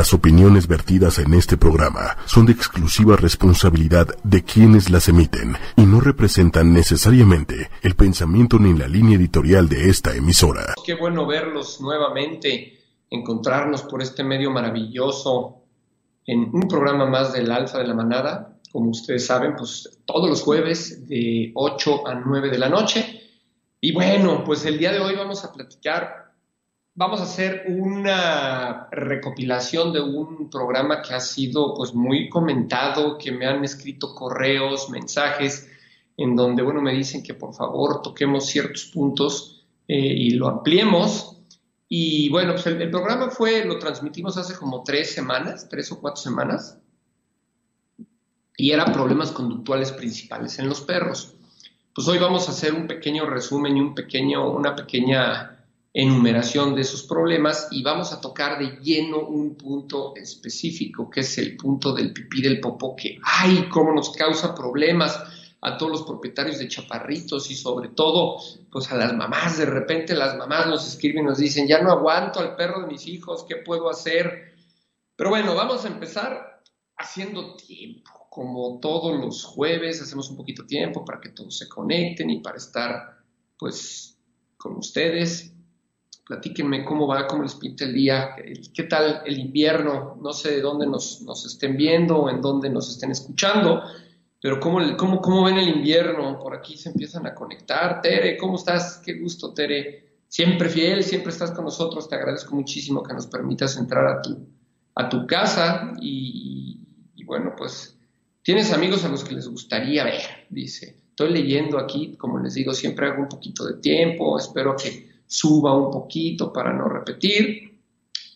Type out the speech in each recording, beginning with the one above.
Las opiniones vertidas en este programa son de exclusiva responsabilidad de quienes las emiten y no representan necesariamente el pensamiento ni la línea editorial de esta emisora. Qué bueno verlos nuevamente, encontrarnos por este medio maravilloso en un programa más del Alfa de la Manada. Como ustedes saben, pues todos los jueves de 8 a 9 de la noche. Y bueno, pues el día de hoy vamos a platicar vamos a hacer una recopilación de un programa que ha sido pues muy comentado, que me han escrito correos, mensajes, en donde, bueno, me dicen que por favor toquemos ciertos puntos eh, y lo ampliemos. Y bueno, pues el, programa fue, lo transmitimos hace como tres semanas, tres o cuatro semanas, y era problemas conductuales principales en los perros. Pues hoy vamos a hacer un pequeño resumen y un pequeño, una pequeña enumeración de esos problemas y vamos a tocar de lleno un punto específico, que es el punto del pipí del popó, que ay, cómo nos causa problemas a todos los propietarios de chaparritos y sobre todo pues a las mamás, de repente las mamás nos escriben y nos dicen, ya no aguanto al perro de mis hijos, ¿qué puedo hacer? Pero bueno, vamos a empezar haciendo tiempo, como todos los jueves, hacemos un poquito tiempo para que todos se conecten y para estar pues con ustedes platíquenme cómo va, cómo les pinta el día, qué tal el invierno, no sé de dónde nos, estén viendo en dónde nos estén escuchando, pero cómo, cómo, cómo ven el invierno, por aquí se empiezan a conectar. Tere, ¿cómo estás? Qué gusto, Tere. Siempre fiel, siempre estás con nosotros, te agradezco muchísimo que nos permitas entrar a tu, a tu casa y bueno, pues tienes amigos a los que les gustaría ver, dice. Estoy leyendo aquí, como les digo, siempre hago un poquito de tiempo, espero que suba un poquito para no repetir.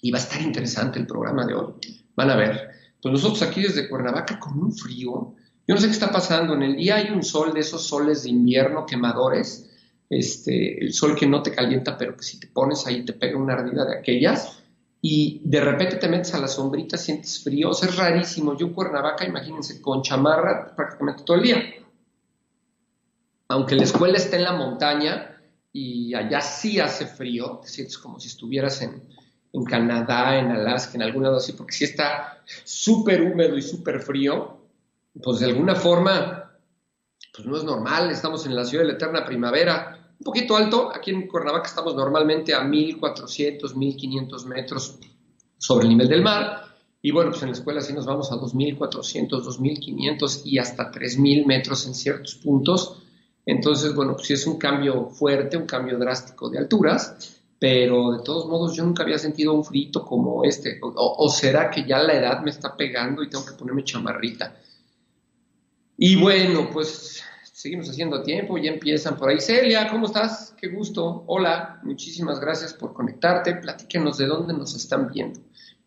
Y va a estar interesante el programa de hoy. Van a ver. Pues nosotros aquí desde Cuernavaca con un frío. Yo no sé qué está pasando. En el día hay un sol de esos soles de invierno quemadores. Este, el sol que no te calienta, pero que si te pones ahí te pega una ardida de aquellas. Y de repente te metes a la sombrita, sientes frío. O sea, es rarísimo. Yo Cuernavaca, imagínense, con chamarra prácticamente todo el día. Aunque la escuela esté en la montaña, y allá sí hace frío, te sientes como si estuvieras en, en Canadá, en Alaska, en algún lado porque si está súper húmedo y súper frío, pues de alguna forma, pues no es normal, estamos en la ciudad de la eterna primavera, un poquito alto, aquí en Cuernavaca estamos normalmente a 1400, 1500 metros sobre el nivel del mar, y bueno, pues en la escuela sí nos vamos a 2400, 2500 y hasta 3000 metros en ciertos puntos, entonces, bueno, pues sí es un cambio fuerte, un cambio drástico de alturas, pero de todos modos yo nunca había sentido un frito como este. O, será que ya la edad me está pegando y tengo que ponerme chamarrita? Y bueno, pues seguimos haciendo tiempo, ya empiezan por ahí. Celia, ¿cómo estás? Qué gusto. Hola, muchísimas gracias por conectarte. Platíquenos de dónde nos están viendo.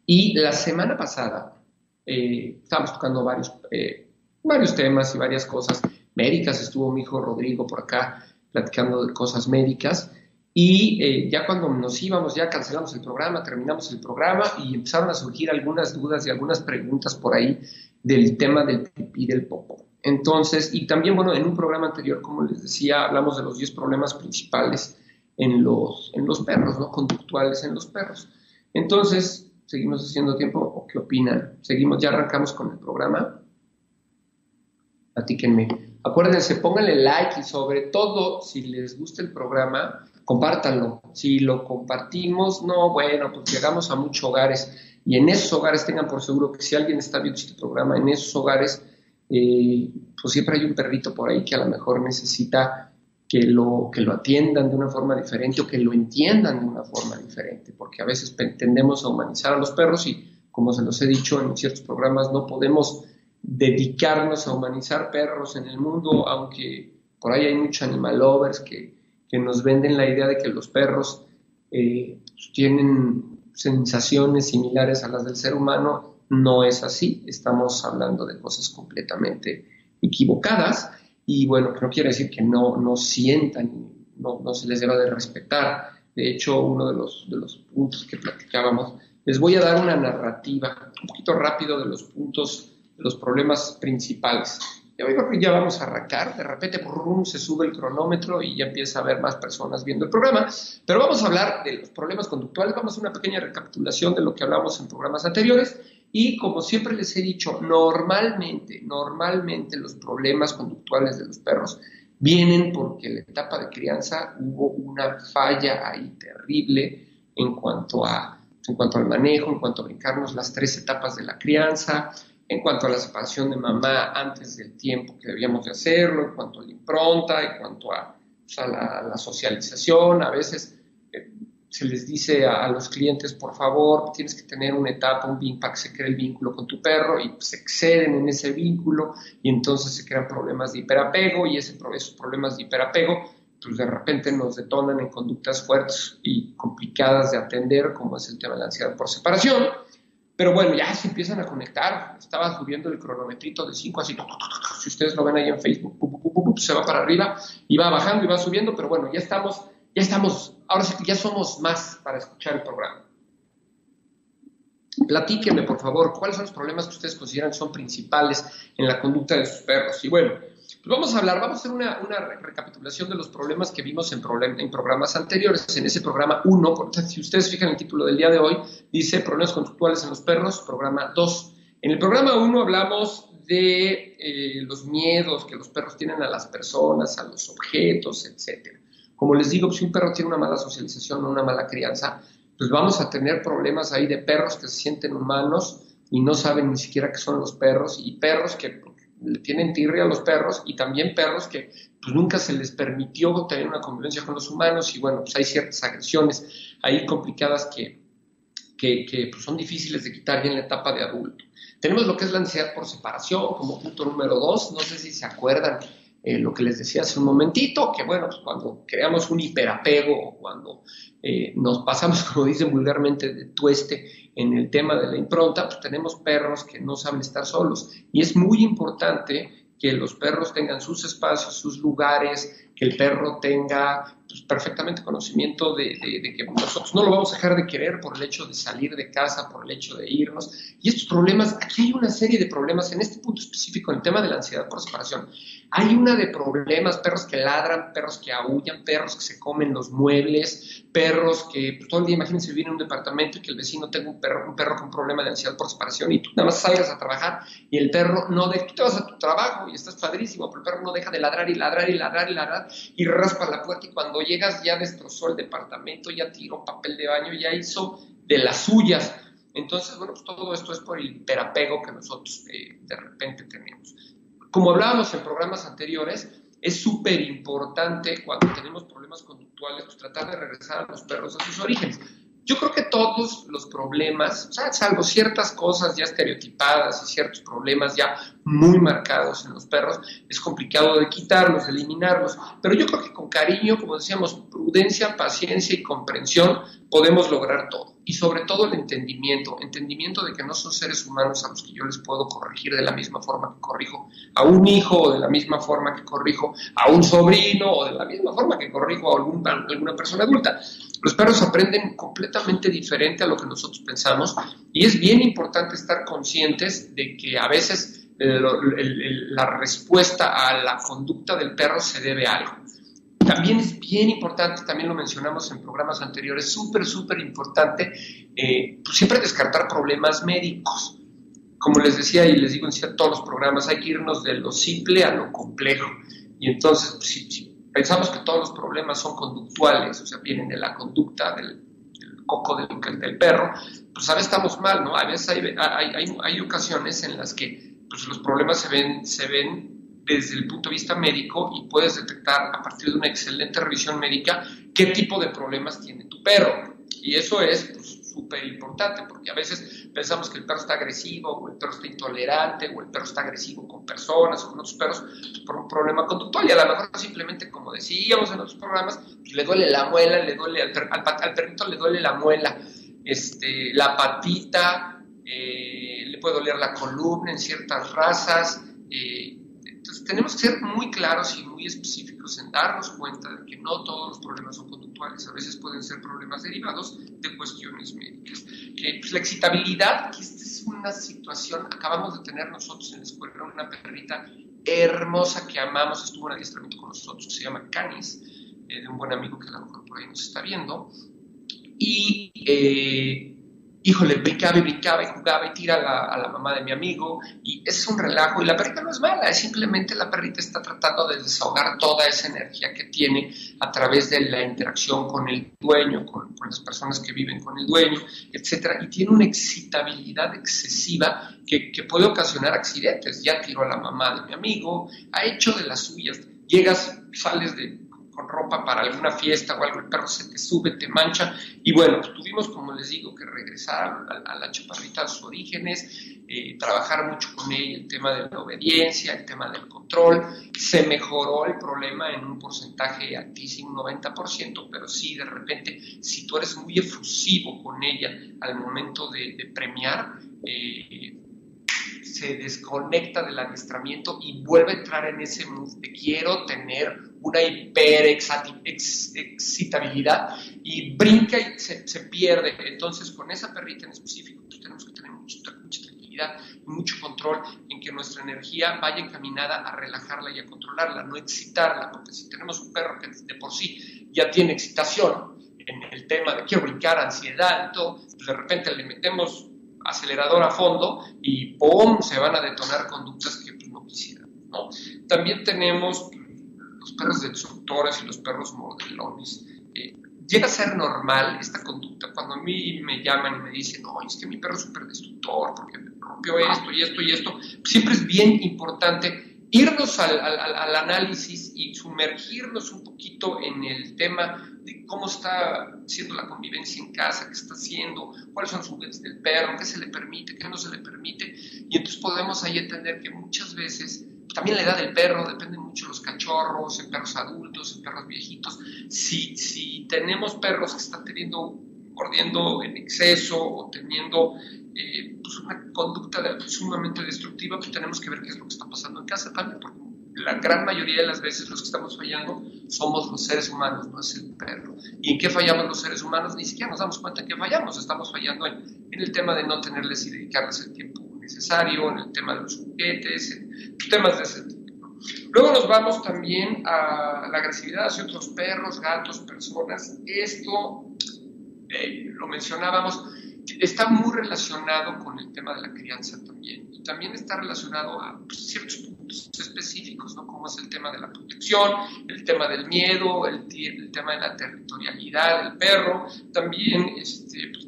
Y la semana pasada eh, estábamos tocando varios, eh, varios temas y varias cosas médicas, estuvo mi hijo Rodrigo por acá platicando de cosas médicas. Y eh, ya cuando nos íbamos, ya cancelamos el programa, terminamos el programa y empezaron a surgir algunas dudas y algunas preguntas por ahí del tema del pipí del popo. Entonces, y también, bueno, en un programa anterior, como les decía, hablamos de los 10 problemas principales en los, en los perros, ¿no? Conductuales en los perros. Entonces, ¿seguimos haciendo tiempo o qué opinan? ¿Seguimos, ya arrancamos con el programa? Platíquenme. Acuérdense, pónganle like y sobre todo, si les gusta el programa, compártanlo. Si lo compartimos, no, bueno, pues llegamos a muchos hogares y en esos hogares tengan por seguro que si alguien está viendo este programa, en esos hogares, eh, pues siempre hay un perrito por ahí que a lo mejor necesita que lo, que lo atiendan de una forma diferente o que lo entiendan de una forma diferente, porque a veces tendemos a humanizar a los perros y, como se los he dicho en ciertos programas, no podemos dedicarnos a humanizar perros en el mundo, aunque por ahí hay muchos animal lovers que, nos venden la idea de que los perros eh, tienen sensaciones similares a las del ser humano, no es así, estamos hablando de cosas completamente equivocadas. Y bueno, no quiere decir que no, no sientan, no, no se les deba de respetar. De hecho, uno de los, de los puntos que platicábamos, les voy a dar una narrativa un poquito rápido de los puntos los problemas principales. que ya vamos a arrancar, de repente rum, se sube el cronómetro y ya empieza a haber más personas viendo el programa, pero vamos a hablar de los problemas conductuales, vamos a hacer una pequeña recapitulación de lo que hablamos en programas anteriores. Y como siempre les he dicho, normalmente, normalmente los problemas conductuales de los perros vienen porque en la etapa de crianza hubo una falla ahí terrible en cuanto a en cuanto al manejo, en cuanto a brincarnos las tres etapas de la crianza, en cuanto a la separación de mamá antes del tiempo que debíamos de hacerlo, en cuanto a la impronta, en cuanto a, pues, la, socialización. A veces eh, se les dice a, los clientes, por favor, tienes que tener una etapa, un vínculo, para que se cree el vínculo con tu perro y se exceden en ese vínculo y entonces se crean problemas de hiperapego y ese, esos problemas de hiperapego pues de repente nos detonan en conductas fuertes y complicadas de atender, como es el tema de la ansiedad por separación pero bueno, ya se empiezan a conectar. Estaba subiendo el cronometrito de 5 así. Si ustedes lo ven ahí en Facebook, se va para arriba y va bajando y va subiendo. Pero bueno, ya estamos, ya estamos, ahora sí que ya somos más para escuchar el programa. Platíquenme, por favor, cuáles son los problemas que ustedes consideran son principales en la conducta de sus perros. Y bueno, pues vamos a hablar, vamos a hacer una, recapitulación de los problemas que vimos en, programas anteriores. En ese programa 1, si ustedes fijan el título del día de hoy, dice Problemas conductuales en los perros, programa 2. En el programa 1 hablamos de eh, los miedos que los perros tienen a las personas, a los objetos, etc. Como les digo, si un perro tiene una mala socialización o una mala crianza, pues vamos a tener problemas ahí de perros que se sienten humanos y no saben ni siquiera qué son los perros y perros que le tienen tirria a los perros y también perros que pues, nunca se les permitió tener una convivencia con los humanos y bueno, pues hay ciertas agresiones ahí complicadas que, que, pues, son difíciles de quitar ya en la etapa de adulto. Tenemos lo que es la ansiedad por separación como punto número dos, no sé si se acuerdan eh, lo que les decía hace un momentito, que bueno, pues cuando creamos un hiperapego o cuando eh, nos pasamos, como dicen vulgarmente, de tueste en el tema de la impronta, pues tenemos perros que no saben estar solos. Y es muy importante que los perros tengan sus espacios, sus lugares, que el perro tenga pues, perfectamente conocimiento de, que nosotros no lo vamos a dejar de querer por el hecho de salir de casa, por el hecho de irnos. Y estos problemas, aquí hay una serie de problemas en este punto específico, en el tema de la ansiedad por separación. Hay una de problemas, perros que ladran, perros que aullan, perros que se comen los muebles, perros que pues, todo el día, imagínense, vivir en un departamento y que el vecino tenga un perro, un perro con problema de ansiedad por separación y tú nada más salgas a trabajar y el perro no de, tú te vas a tu trabajo y estás padrísimo, pero el perro no deja de ladrar y ladrar y ladrar y ladrar y raspa la puerta y cuando llegas ya destrozó el departamento, ya tiró papel de baño, ya hizo de las suyas. Entonces, bueno, pues todo esto es por el hiperapego que nosotros eh, de repente tenemos. Como hablábamos en programas anteriores, es súper importante cuando tenemos problemas conductuales, pues tratar de regresar a los perros a sus orígenes. Yo creo que todos los problemas, salvo ciertas cosas ya estereotipadas y ciertos problemas ya muy marcados en los perros, es complicado de quitarlos, de eliminarlos. Pero yo creo que con cariño, como decíamos, prudencia, paciencia y comprensión, podemos lograr todo. Y sobre todo el entendimiento, entendimiento de que no son seres humanos a los que yo les puedo corregir de la misma forma que corrijo a un hijo, o de la misma forma que corrijo a un sobrino, o de la misma forma que corrijo a, alguna persona adulta. Los perros aprenden completamente diferente a lo que nosotros pensamos y es bien importante estar conscientes de que a veces eh, la respuesta a la conducta del perro se debe a algo. También es bien importante, también lo mencionamos en programas anteriores, súper, súper importante, eh, pues siempre descartar problemas médicos. Como les decía y les digo en todos los programas, hay que irnos de lo simple a lo complejo. Y entonces, pues, si, pensamos que todos los problemas son conductuales, o sea, vienen de la conducta del, coco del, del, perro, pues a veces estamos mal, ¿no? A veces hay, hay, hay, ocasiones en las que pues, los problemas se ven, se ven desde el punto de vista médico y puedes detectar a partir de una excelente revisión médica qué tipo de problemas tiene tu perro. Y eso es súper importante porque a veces pensamos que el perro está agresivo o el perro está intolerante o el perro está agresivo con personas o con otros perros por un problema conductual y a lo mejor simplemente como decíamos en otros programas pues, le duele la muela, le duele al, al, perrito le duele la muela, este, la patita, eh, le puede doler la columna en ciertas razas. Eh, entonces tenemos que ser muy claros y muy específicos en darnos cuenta de que no todos los problemas son conductuales, a veces pueden ser problemas derivados de cuestiones médicas. Que pues, la excitabilidad, que esta es una situación, acabamos de tener nosotros en la escuela una perrita hermosa que amamos, estuvo en adiestramiento con nosotros, se llama Canis, eh, de un buen amigo que a lo mejor por ahí nos está viendo. Y eh, híjole, brincaba y brincaba y jugaba y tira a la, mamá de mi amigo y es un relajo y la perrita no es mala, es simplemente la perrita está tratando de desahogar toda esa energía que tiene a través de la interacción con el dueño, con, las personas que viven con el dueño, etcétera, y tiene una excitabilidad excesiva que, que puede ocasionar accidentes. Ya tiró a la mamá de mi amigo, ha hecho de las suyas, llegas, sales de con ropa para alguna fiesta o algo, el perro se te sube, te mancha. Y bueno, pues tuvimos, como les digo, que regresar a, la chaparrita a sus orígenes, eh, trabajar mucho con ella el tema de la obediencia, el tema del control. Se mejoró el problema en un porcentaje altísimo, 90%, pero sí, de repente, si tú eres muy efusivo con ella al momento de, premiar, eh, se desconecta del adiestramiento y vuelve a entrar en ese mood de quiero tener una hiperexcitabilidad y brinca y se, pierde. Entonces, con esa perrita en específico, pues, tenemos que tener mucha, tranquilidad y mucho control en que nuestra energía vaya encaminada a relajarla y a controlarla, no excitarla, porque si tenemos un perro que de por sí ya tiene excitación en el tema de quiero brincar, ansiedad y todo, pues de repente le metemos acelerador a fondo y ¡pum! se van a detonar conductas que pues, no quisieran. ¿no? También tenemos los perros destructores y los perros mordelones. Eh, llega a ser normal esta conducta cuando a mí me llaman y me dicen, no, es que mi perro es súper destructor porque rompió esto y esto y esto. Siempre es bien importante irnos al, al, análisis y sumergirnos un poquito en el tema de cómo está siendo la convivencia en casa, qué está haciendo, cuáles son sus juguetes del perro, qué se le permite, qué no se le permite. Y entonces podemos ahí entender que muchas veces también la edad del perro, depende mucho de los cachorros, en perros adultos, en perros viejitos. Si, tenemos perros que están teniendo, mordiendo en exceso o teniendo eh, pues una conducta sumamente destructiva, pues tenemos que ver qué es lo que está pasando en casa también, porque la gran mayoría de las veces los que estamos fallando somos los seres humanos, no es el perro. ¿Y en qué fallamos los seres humanos? Ni siquiera nos damos cuenta en qué fallamos. Estamos fallando en el tema de no tenerles y dedicarles el tiempo necesario, en el tema de los juguetes, en temas de ese tipo. Luego nos vamos también a la agresividad hacia otros perros, gatos, personas. Esto, eh, lo mencionábamos, está muy relacionado con el tema de la crianza también. Y también está relacionado a pues, ciertos puntos específicos, ¿no? Como es el tema de la protección, el tema del miedo, el, el tema de la territorialidad del perro. También este, pues,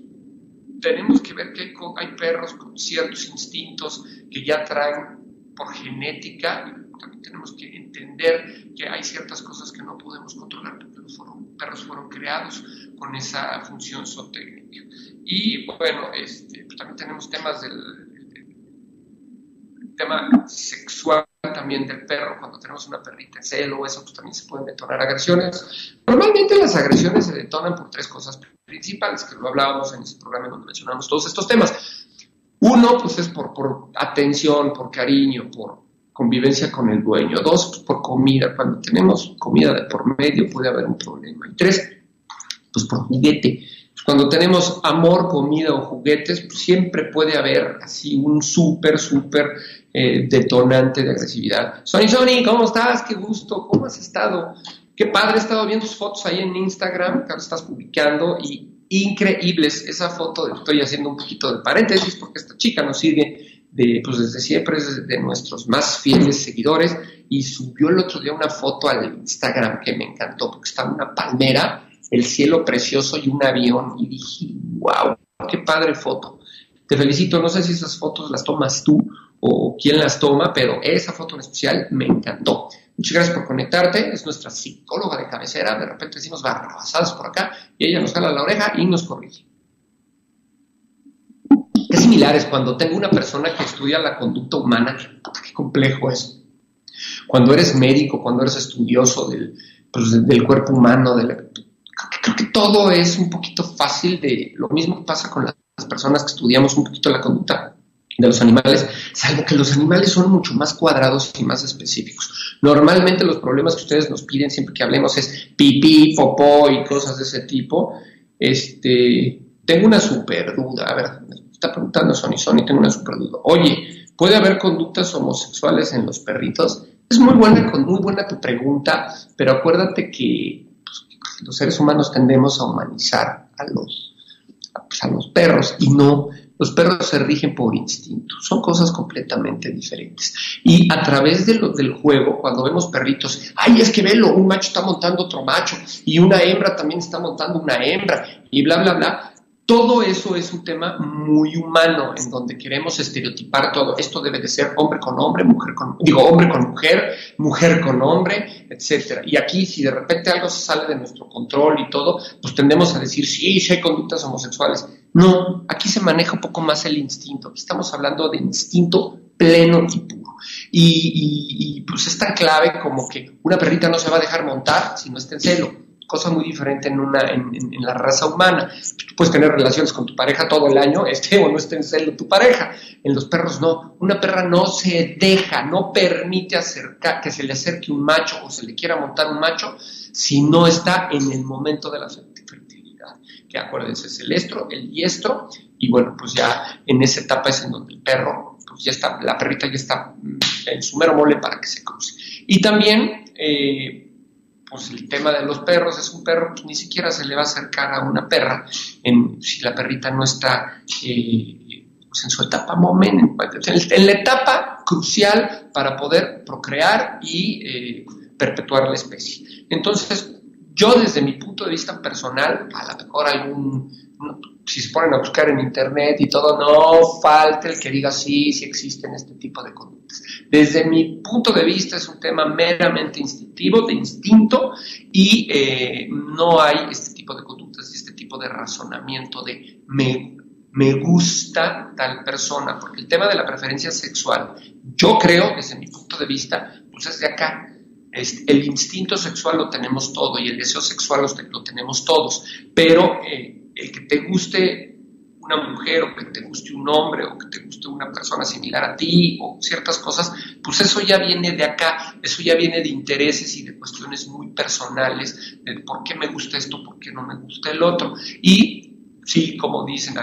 tenemos que ver que hay, perros con ciertos instintos que ya traen por genética, también tenemos que entender que hay ciertas cosas que no podemos controlar porque los perros fueron creados con esa función zootécnica. Y bueno, este, también tenemos temas del, tema sexual también del perro, cuando tenemos una perrita en celo, eso pues también se pueden detonar agresiones. Normalmente las agresiones se detonan por tres cosas principales, que lo hablábamos en ese programa donde mencionamos todos estos temas. Uno, pues es por, por atención, por cariño, por convivencia con el dueño. Dos, pues por comida. Cuando tenemos comida de por medio puede haber un problema. Y tres, pues por juguete. Cuando tenemos amor, comida o juguetes, pues siempre puede haber así un súper, súper eh, detonante de agresividad. Sony, Sony, ¿cómo estás? Qué gusto, ¿cómo has estado? Qué padre, he estado viendo tus fotos ahí en Instagram, que estás publicando y increíbles. Esa foto, estoy haciendo un poquito de paréntesis porque esta chica nos sigue de, pues desde siempre, es de nuestros más fieles seguidores y subió el otro día una foto al Instagram que me encantó porque estaba una palmera, el cielo precioso y un avión y dije, wow, qué padre foto. Te felicito, no sé si esas fotos las tomas tú o quién las toma, pero esa foto en especial me encantó. Muchas gracias por conectarte. Es nuestra psicóloga de cabecera. De repente decimos barrabasadas por acá y ella nos jala la oreja y nos corrige. Es similar es cuando tengo una persona que estudia la conducta humana. Qué complejo es. Cuando eres médico, cuando eres estudioso del, pues, del cuerpo humano, creo que todo es un poquito fácil de lo mismo pasa con las personas que estudiamos un poquito la conducta de los animales, salvo que los animales son mucho más cuadrados y más específicos. Normalmente los problemas que ustedes nos piden siempre que hablemos es pipí, popó y cosas de ese tipo. Este, tengo una super duda, a ver, me está preguntando Sony, Sony, tengo una super duda. Oye, ¿Puede haber conductas homosexuales en los perritos? Es muy buena, muy buena tu pregunta, pero acuérdate que pues, los seres humanos tendemos a humanizar a los, a los perros y no, los perros se rigen por instinto, son cosas completamente diferentes. Y a través del juego, cuando vemos perritos, ay, es que velo, un macho está montando otro macho y una hembra también está montando una hembra y bla, bla, bla, todo eso es un tema muy humano en donde queremos estereotipar todo. Esto debe de ser hombre con hombre, mujer con, digo, hombre con mujer, mujer con hombre, etcétera. Y aquí, si de repente algo sale de nuestro control y todo, pues tendemos a decir, sí, sí hay conductas homosexuales. No, aquí se maneja un poco más el instinto. Aquí estamos hablando de instinto pleno y puro. Y, pues es tan clave como que una perrita no se va a dejar montar si no está en celo cosa muy diferente en, una, en, la raza humana. Tú puedes tener relaciones con tu pareja todo el año, esté o no esté en celo tu pareja. En los perros no. Una perra no se deja, no permite acercar, que se le acerque un macho o se le quiera montar un macho si no está en el momento de la fertilidad. Que acuérdense, es el estro, el diestro, y bueno, pues ya en esa etapa es en donde el perro, pues ya está, la perrita ya está en su mero mole para que se cruce. Y también, eh, pues el tema de los perros, es un perro que ni siquiera se le va a acercar a una perra en, si la perrita no está eh, pues en su etapa moment, en, la etapa crucial para poder procrear y eh, perpetuar la especie. Entonces, yo desde mi punto de vista personal, a lo mejor algún, si se ponen a buscar en internet y todo, no falta el que diga sí, sí existen este tipo de conductas. Desde mi punto de vista es un tema meramente instintivo, de instinto, y eh, no hay este tipo de conductas y este tipo de razonamiento de me, me gusta tal persona, porque el tema de la preferencia sexual, yo creo, desde mi punto de vista, pues es de acá, el instinto sexual lo tenemos todo y el deseo sexual lo, tenemos todos, pero eh, el que te guste una mujer o que te guste un hombre o que te guste una persona similar a ti o ciertas cosas, pues eso ya viene de acá, eso ya viene de intereses y de cuestiones muy personales, de por qué me gusta esto, por qué no me gusta el otro. Y sí, como dicen,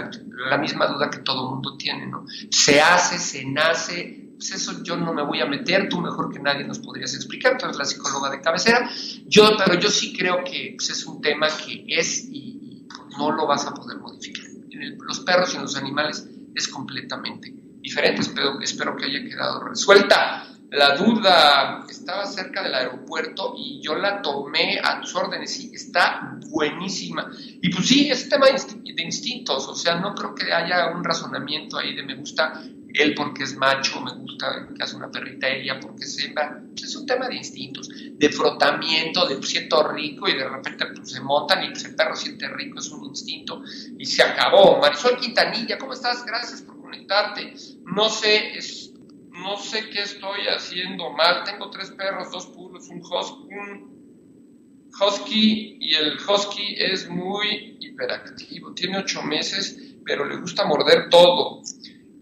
la misma duda que todo mundo tiene, ¿no? Se hace, se nace, pues eso yo no me voy a meter, tú mejor que nadie nos podrías explicar, tú eres la psicóloga de cabecera, yo, pero yo sí creo que pues, es un tema que es y, no lo vas a poder modificar. En los perros y en los animales es completamente diferente, espero, espero que haya quedado resuelta. La duda estaba cerca del aeropuerto y yo la tomé a tus órdenes y está buenísima. Y pues sí, es tema de instintos, o sea, no creo que haya un razonamiento ahí de me gusta él porque es macho, me gusta que hace una perrita ella porque es hembra. Es un tema de instintos, de frotamiento, de siento rico y de repente pues, se montan y el perro siente rico, es un instinto y se acabó. Marisol Quintanilla, ¿cómo estás? Gracias por conectarte. No sé, no sé qué estoy haciendo mal. Tengo tres perros, dos puros, un husky, un husky y el husky es muy hiperactivo. Tiene ocho meses, pero le gusta morder todo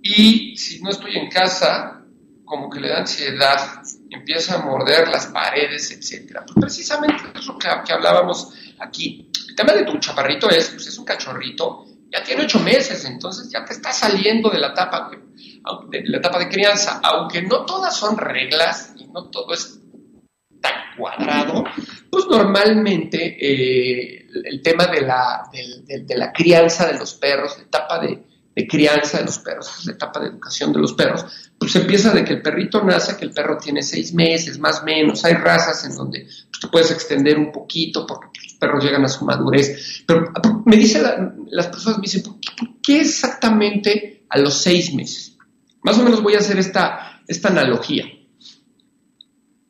y si no estoy en casa, como que le da ansiedad, empieza a morder las paredes, etc. Pues precisamente eso que, que hablábamos aquí. El tema de tu chaparrito es, pues es un cachorrito, ya tiene ocho meses, entonces ya te está saliendo de la etapa de, de crianza, aunque no todas son reglas y no todo es tan cuadrado, pues normalmente eh, el tema de la, de la crianza de los perros, la etapa de, de crianza de los perros, la etapa de educación de los perros, pues empieza de que el perrito nace, que el perro tiene seis meses, más o menos. Hay razas en donde pues, tú puedes extender un poquito porque los perros llegan a su madurez. Pero me dice las personas me dicen, ¿por qué, exactamente a los seis meses? Más o menos voy a hacer esta, esta analogía.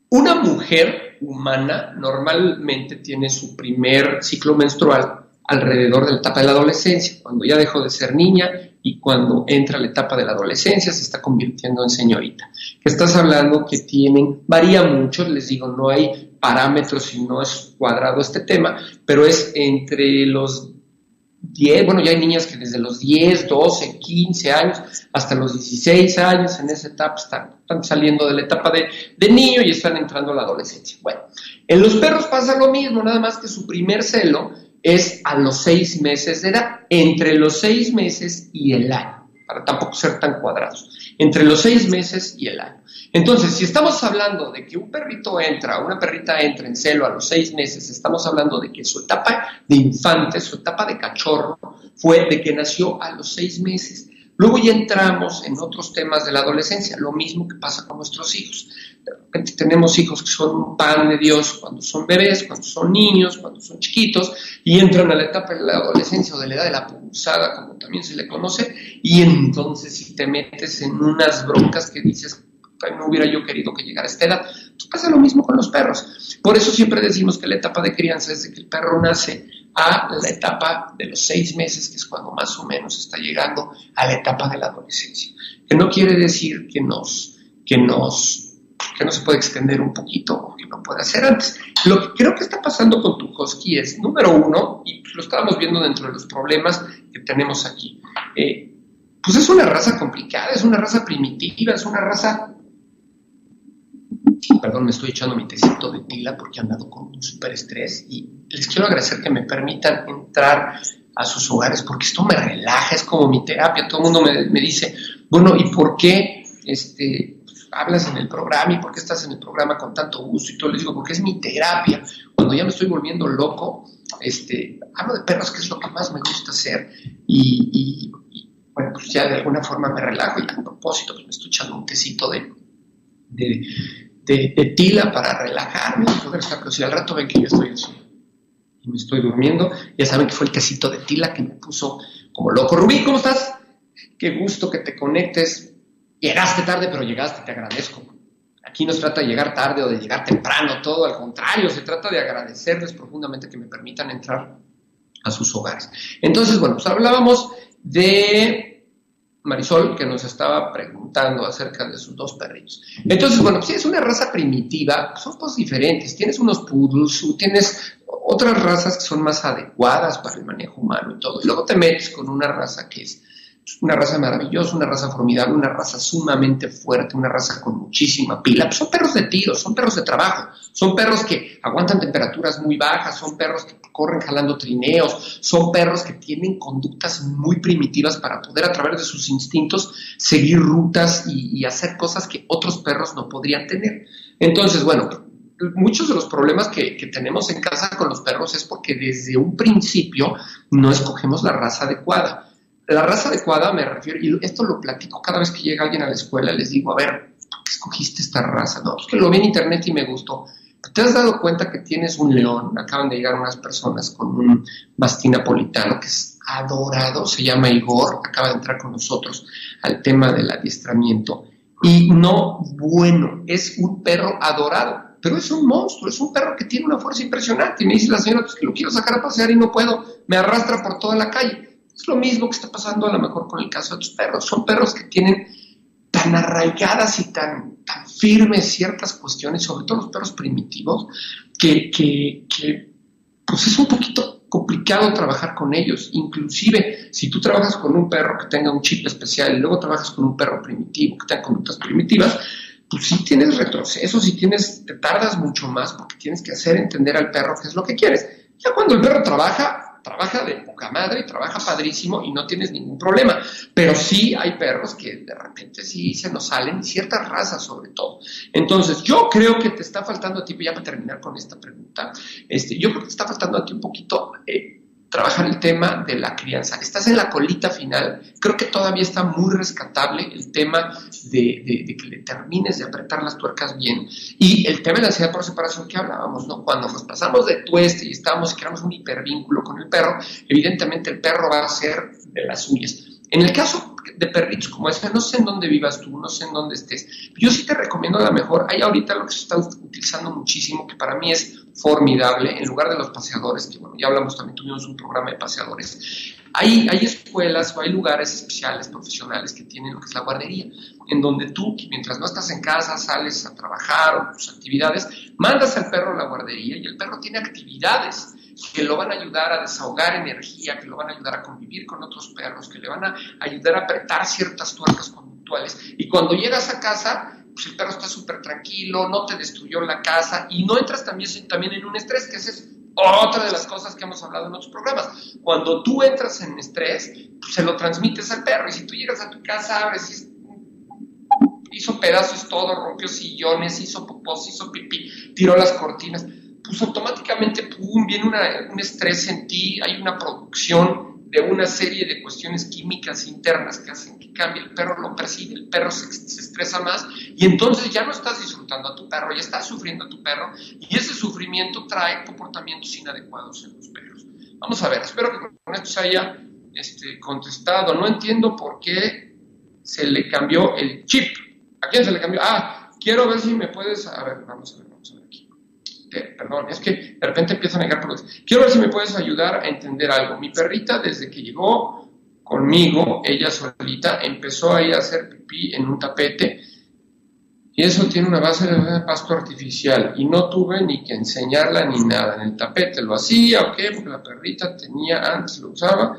Una mujer humana normalmente tiene su primer ciclo menstrual alrededor de la etapa de la adolescencia, cuando ya dejó de ser niña y cuando entra la etapa de la adolescencia se está convirtiendo en señorita. Estás hablando que tienen, varía mucho, les digo, no hay parámetros y no es cuadrado este tema, pero es entre los 10, bueno, ya hay niñas que desde los 10, 12, 15 años hasta los 16 años en esa etapa están, están saliendo de la etapa de, de, niño y están entrando a la adolescencia. Bueno, en los perros pasa lo mismo, nada más que su primer celo es a los seis meses de edad, entre los seis meses y el año. para tampoco ser tan cuadrados, entre los seis meses y el año. Entonces, si estamos hablando de que un perrito entra, una perrita entra en celo a los seis meses, estamos hablando de que su etapa de infante, su etapa de cachorro, fue de que nació a los seis meses. Luego ya entramos en otros temas de la adolescencia, lo mismo que pasa con nuestros hijos. Tenemos hijos que son un pan de Dios cuando son bebés, cuando son niños, cuando son chiquitos, y entran a la etapa de la adolescencia o de la edad de la pulsada, como también se le conoce, y entonces si te metes en unas broncas que dices, no hubiera yo querido que llegara a esta edad. Pasa lo mismo con los perros. Por eso siempre decimos que la etapa de crianza es de que el perro nace a la etapa de los seis meses, que es cuando más o menos está llegando a la etapa de la adolescencia. Que no quiere decir que nos, que nos, que no se puede extender un poquito o que no puede hacer antes. Lo que creo que está pasando con tu husky es, número uno, y lo estábamos viendo dentro de los problemas que tenemos aquí, eh, pues es una raza complicada, es una raza primitiva, es una raza Perdón, me estoy echando mi tecito de tila porque he andado con un súper estrés y les quiero agradecer que me permitan entrar a sus hogares porque esto me relaja, es como mi terapia. Todo el mundo me, dice, bueno, ¿y por qué este, hablas en el programa y por qué estás en el programa con tanto gusto? Y todo les digo, porque es mi terapia. Cuando ya me estoy volviendo loco, este, hablo de perros, que es lo que más me gusta hacer. Y, bueno, pues ya de alguna forma me relajo y a propósito, pues me estoy echando un tecito de, tila para relajarme y poder estar, pero si al rato ven que yo estoy así y me estoy durmiendo, ya saben que fue el tecito de tila que me puso como loco. Rubí, ¿cómo estás? Qué gusto que te conectes. Llegaste tarde, pero llegaste, te agradezco. Aquí no se trata de llegar tarde o de llegar temprano, todo al contrario, se trata de agradecerles profundamente que me permitan entrar a sus hogares. Entonces, bueno, pues hablábamos de Marisol, que nos estaba preguntando acerca de sus dos perritos. Entonces, bueno, si es una raza primitiva, son cosas diferentes. Tienes unos poodles, tienes otras razas que son más adecuadas para el manejo humano y todo. Y luego te metes con una raza que es una raza maravillosa, una raza formidable, una raza sumamente fuerte, una raza con muchísima pila. Pues son perros de tiro, son perros de trabajo, son perros que aguantan temperaturas muy bajas, son perros que corren jalando trineos, son perros que tienen conductas muy primitivas para poder a través de sus instintos seguir rutas y, hacer cosas que otros perros no podrían tener. Entonces, bueno, muchos de los problemas que, que, tenemos en casa con los perros es porque desde un principio no escogemos la raza adecuada. La raza adecuada me refiero, y esto lo platico cada vez que llega alguien a la escuela, les digo, a ver, ¿por qué escogiste esta raza? No, es que lo vi en internet y me gustó. ¿Te has dado cuenta que tienes un león? Acaban de llegar unas personas con un mastín napolitano que es adorado, se llama Igor, acaba de entrar con nosotros al tema del adiestramiento. Y no bueno, es un perro adorado, pero es un monstruo, es un perro que tiene una fuerza impresionante. Y me dice la señora, pues que lo quiero sacar a pasear y no puedo, me arrastra por toda la calle. Es lo mismo que está pasando a lo mejor con el caso de tus perros. Son perros que tienen tan arraigadas y tan, tan firmes ciertas cuestiones, sobre todo los perros primitivos, que, que, que pues es un poquito complicado trabajar con ellos. Inclusive, si tú trabajas con un perro que tenga un chip especial y luego trabajas con un perro primitivo que tenga conductas primitivas, pues sí tienes retroceso, sí tienes, te tardas mucho más porque tienes que hacer entender al perro qué es lo que quieres. Ya cuando el perro trabaja, trabaja de poca madre y trabaja padrísimo y no tienes ningún problema. Pero sí hay perros que de repente sí se nos salen, ciertas razas sobre todo. Entonces, yo creo que te está faltando a ti, ya para terminar con esta pregunta, este, yo creo que te está faltando a ti un poquito eh, trabajar el tema de la crianza. Estás en la colita final. Creo que todavía está muy rescatable el tema de, que le termines de apretar las tuercas bien. Y el tema de la ansiedad por separación que hablábamos, ¿no? Cuando nos pasamos de tueste y estamos creamos un hipervínculo con el perro, evidentemente el perro va a ser de las suyas. En el caso de perritos como ese, no sé en dónde vivas tú, no sé en dónde estés. Yo sí te recomiendo a lo mejor, hay ahorita lo que se está utilizando muchísimo, que para mí es formidable, en lugar de los paseadores, que bueno, ya hablamos también, tuvimos un programa de paseadores. Hay, hay escuelas o hay lugares especiales, profesionales, que tienen lo que es la guardería, en donde tú, mientras no estás en casa, sales a trabajar o tus actividades, mandas al perro a la guardería y el perro tiene actividades que lo van a ayudar a desahogar energía, que lo van a ayudar a convivir con otros perros, que le van a ayudar a apretar ciertas tuercas conductuales. Y cuando llegas a casa, pues el perro está súper tranquilo, no te destruyó la casa y no entras también, en un estrés, que ese es otra de las cosas que hemos hablado en otros programas. Cuando tú entras en estrés, se lo transmites al perro. Y si tú llegas a tu casa, abres hizo pedazos todo, rompió sillones, hizo popos, hizo pipí, tiró las cortinas, pues automáticamente pum, viene un estrés en ti, hay una producción de una serie de cuestiones químicas internas que hacen que cambie, el perro lo percibe, el perro se, estresa más y entonces ya no estás disfrutando a tu perro, ya estás sufriendo a tu perro y ese sufrimiento trae comportamientos inadecuados en los perros. Vamos a ver, espero que con esto se haya este, contestado. No entiendo por qué se le cambió el chip. ¿A quién se le cambió? Ah, quiero ver si me puedes... A ver, vamos a ver, vamos a ver aquí. Perdón, es que de repente empiezo a negar problemas. Quiero ver si me puedes ayudar a entender algo. Mi perrita, desde que llegó conmigo, ella solita, empezó ahí a hacer pipí en un tapete y eso tiene una base de pasto artificial y no tuve ni que enseñarla ni nada. En el tapete lo hacía, ok, porque la perrita tenía, antes lo usaba,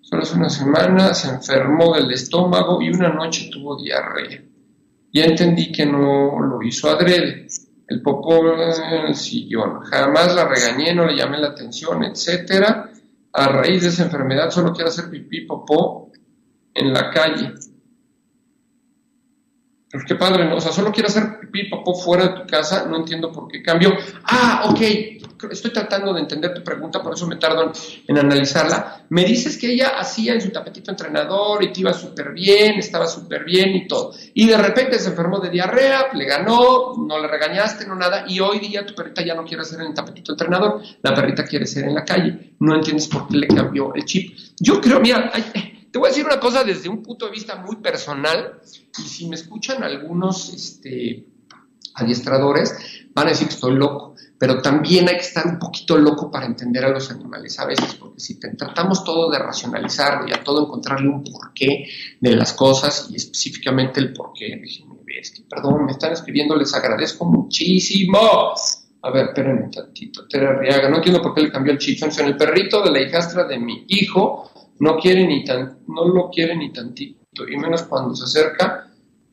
solo hace una semana se enfermó del estómago y una noche tuvo diarrea. Ya entendí que no lo hizo adrede. El popó en el sillón. Jamás la regañé, no le llamé la atención, etcétera. A raíz de esa enfermedad solo quiero hacer pipí, popó en la calle. Pues qué padre, ¿no? O sea, solo quiero hacer pipí, popó fuera de tu casa, no entiendo por qué cambió. Ah, ok, estoy tratando de entender tu pregunta, por eso me tardo en, analizarla. Me dices que ella hacía en su tapetito entrenador y te iba súper bien, estaba súper bien y todo. Y de repente se enfermó de diarrea, le ganó, no le regañaste, no nada, y hoy día tu perrita ya no quiere ser en el tapetito entrenador, la perrita quiere ser en la calle. No entiendes por qué le cambió el chip. Yo creo, mira, te voy a decir una cosa desde un punto de vista muy personal, y si me escuchan algunos este, adiestradores, van a decir que estoy loco, pero también hay que estar un poquito loco para entender a los animales a veces, porque si tratamos todo de racionalizar y a todo encontrarle un porqué de las cosas, y específicamente el porqué, perdón, me están escribiendo, les agradezco muchísimo. A ver, espérenme un tantito. Tere Riaga, no entiendo por qué le cambió el chip. En el perrito de la hijastra de mi hijo no quiere ni tan, no lo quiere ni tantito, y menos cuando se acerca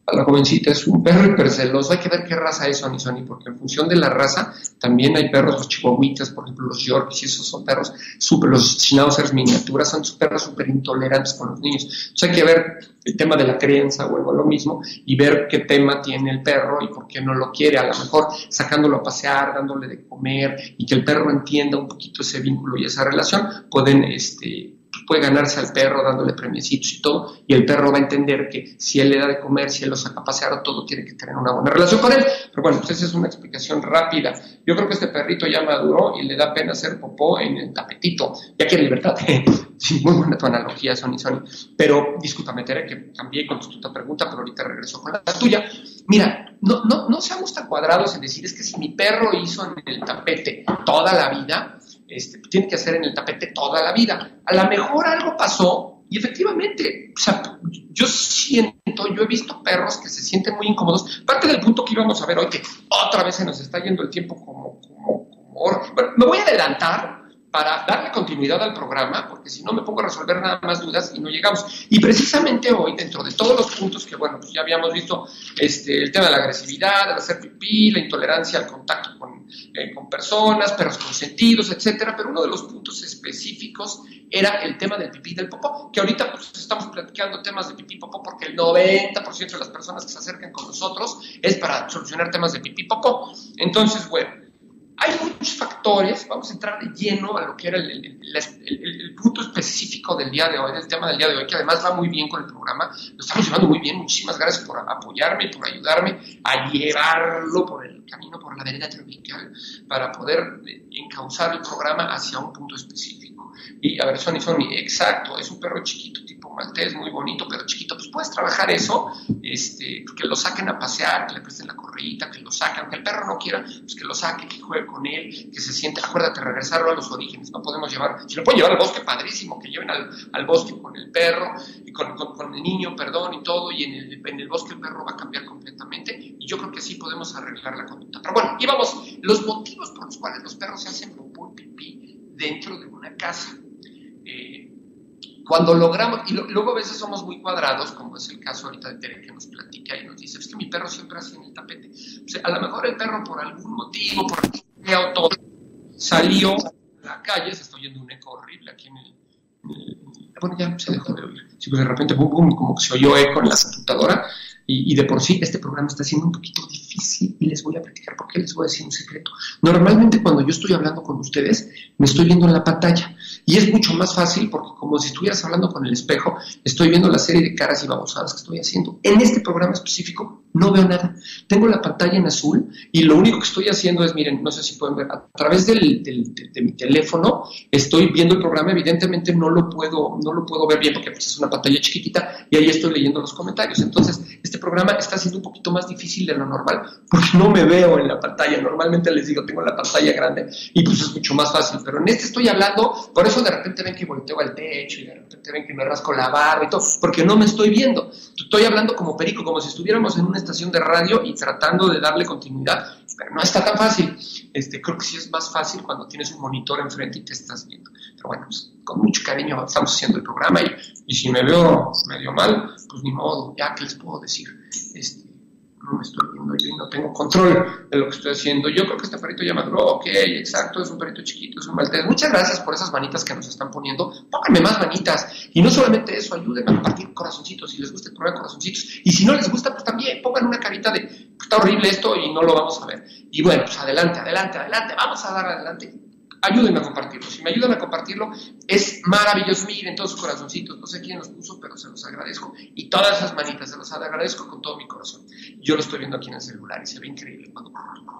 a la jovencita, es un perro hiperceloso, hay que ver qué raza es Sony Sony, porque en función de la raza también hay perros, los chihuahuitas, por ejemplo, los yorkies, esos son perros super, los schnauzers miniaturas, son perros súper intolerantes con los niños. Entonces hay que ver el tema de la crianza, vuelvo a lo mismo, y ver qué tema tiene el perro y por qué no lo quiere, a lo mejor sacándolo a pasear, dándole de comer, y que el perro entienda un poquito ese vínculo y esa relación, pueden, este, puede ganarse al perro dándole premiecitos y todo, y el perro va a entender que si él le da de comer, si él lo saca a pasear todo, tiene que tener una buena relación con él. Pero bueno, pues esa es una explicación rápida. Yo creo que este perrito ya maduró y le da pena hacer popó en el tapetito. Ya quiere libertad. sí, muy buena tu analogía, Sony Sony. Pero discúlpame, Tere, que cambié con tu pregunta, pero ahorita regreso con la tuya. Mira, no, no, no seamos tan cuadrados en decir, es que si mi perro hizo en el tapete toda la vida, este, tiene que hacer en el tapete toda la vida. A lo mejor algo pasó y efectivamente, o sea, yo siento, yo he visto perros que se sienten muy incómodos. Parte del punto que íbamos a ver hoy, que otra vez se nos está yendo el tiempo como, como, como bueno, me voy a adelantar para darle continuidad al programa, porque si no me pongo a resolver nada más dudas y no llegamos. Y precisamente hoy, dentro de todos los puntos que, bueno, pues ya habíamos visto, este, el tema de la agresividad, el hacer pipí, la intolerancia al contacto con, eh, con personas, perros consentidos, etcétera, pero uno de los puntos específicos era el tema del pipí y del popó, que ahorita pues estamos platicando temas de pipí y popó porque el 90% de las personas que se acercan con nosotros es para solucionar temas de pipí y popó. Entonces, bueno, hay muchos factores, vamos a entrar de lleno a lo que era el, punto específico del día de hoy, del tema del día de hoy, que además va muy bien con el programa, lo estamos llevando muy bien, muchísimas gracias por apoyarme, por ayudarme a llevarlo por el camino, por la vereda tropical, para poder eh, encauzar el programa hacia un punto específico. Y a ver, Sony, Sony, exacto, es un perro chiquito, maltés, muy bonito, pero chiquito, pues puedes trabajar eso, este, que lo saquen a pasear, que le presten la correita, que lo saquen, aunque el perro no quiera, pues que lo saque, que juegue con él, que se siente, acuérdate, regresarlo a los orígenes, no podemos llevar, si lo pueden llevar al bosque, padrísimo, que lleven al, bosque con el perro, y con, el niño, perdón, y todo, y en el, bosque el perro va a cambiar completamente, y yo creo que sí podemos arreglar la conducta. Pero bueno, íbamos, los motivos por los cuales los perros se hacen popó y pipí dentro de una casa. Eh, cuando logramos, y luego a veces somos muy cuadrados, como es el caso ahorita de Tere que nos platica y nos dice, es que mi perro siempre hace en el tapete. O sea, a lo mejor el perro por algún motivo, por o todo, salió a la calle, se está oyendo un eco horrible aquí en el, bueno, ya se dejó de oír. De repente, como que se oyó eco en la computadora. Y, y, de por sí, este programa está siendo un poquito difícil y les voy a platicar por qué les voy a decir un secreto. Normalmente, cuando yo estoy hablando con ustedes, me estoy viendo en la pantalla. Y es mucho más fácil porque, como si estuvieras hablando con el espejo, estoy viendo la serie de caras y babosadas que estoy haciendo. En este programa específico, no veo nada. Tengo la pantalla en azul y lo único que estoy haciendo es, miren, no sé si pueden ver, a través del, de, mi teléfono estoy viendo el programa. Evidentemente, no lo puedo, no lo puedo ver bien porque pues, es una pantalla chiquitita y ahí estoy leyendo los comentarios. Entonces, este programa está siendo un poquito más difícil de lo normal porque no me veo en la pantalla. Normalmente les digo, tengo la pantalla grande y pues es mucho más fácil. Pero en este estoy hablando, por eso de repente ven que volteo al techo y de repente ven que me rasco la barba y todo, porque no me estoy viendo. Estoy hablando como perico, como si estuviéramos en una estación de radio y tratando de darle continuidad, pero no está tan fácil. Este, creo que sí es más fácil cuando tienes un monitor enfrente y te estás viendo. Pero bueno, pues, con mucho cariño estamos haciendo el programa y, y si me veo medio mal, pues ni modo, ya que les puedo decir. Este, no me estoy viendo yo y no tengo control de lo que estoy haciendo. Yo creo que este perrito ya maduró, ok, exacto, es un perrito chiquito, es un maltés. Muchas gracias por esas manitas que nos están poniendo. Pónganme más manitas. Y no solamente eso, ayúdenme a compartir corazoncitos, si les gusta el programa corazoncitos. Y si no les gusta, pues también pongan una carita de, está horrible esto y no lo vamos a ver. Y bueno, pues adelante, adelante, adelante, vamos a dar adelante ayúdenme a compartirlo. Si me ayudan a compartirlo, es maravilloso. Miren todos sus corazoncitos. No sé quién los puso, pero se los agradezco. Y todas esas manitas se los agradezco con todo mi corazón. Yo lo estoy viendo aquí en el celular y se ve increíble cuando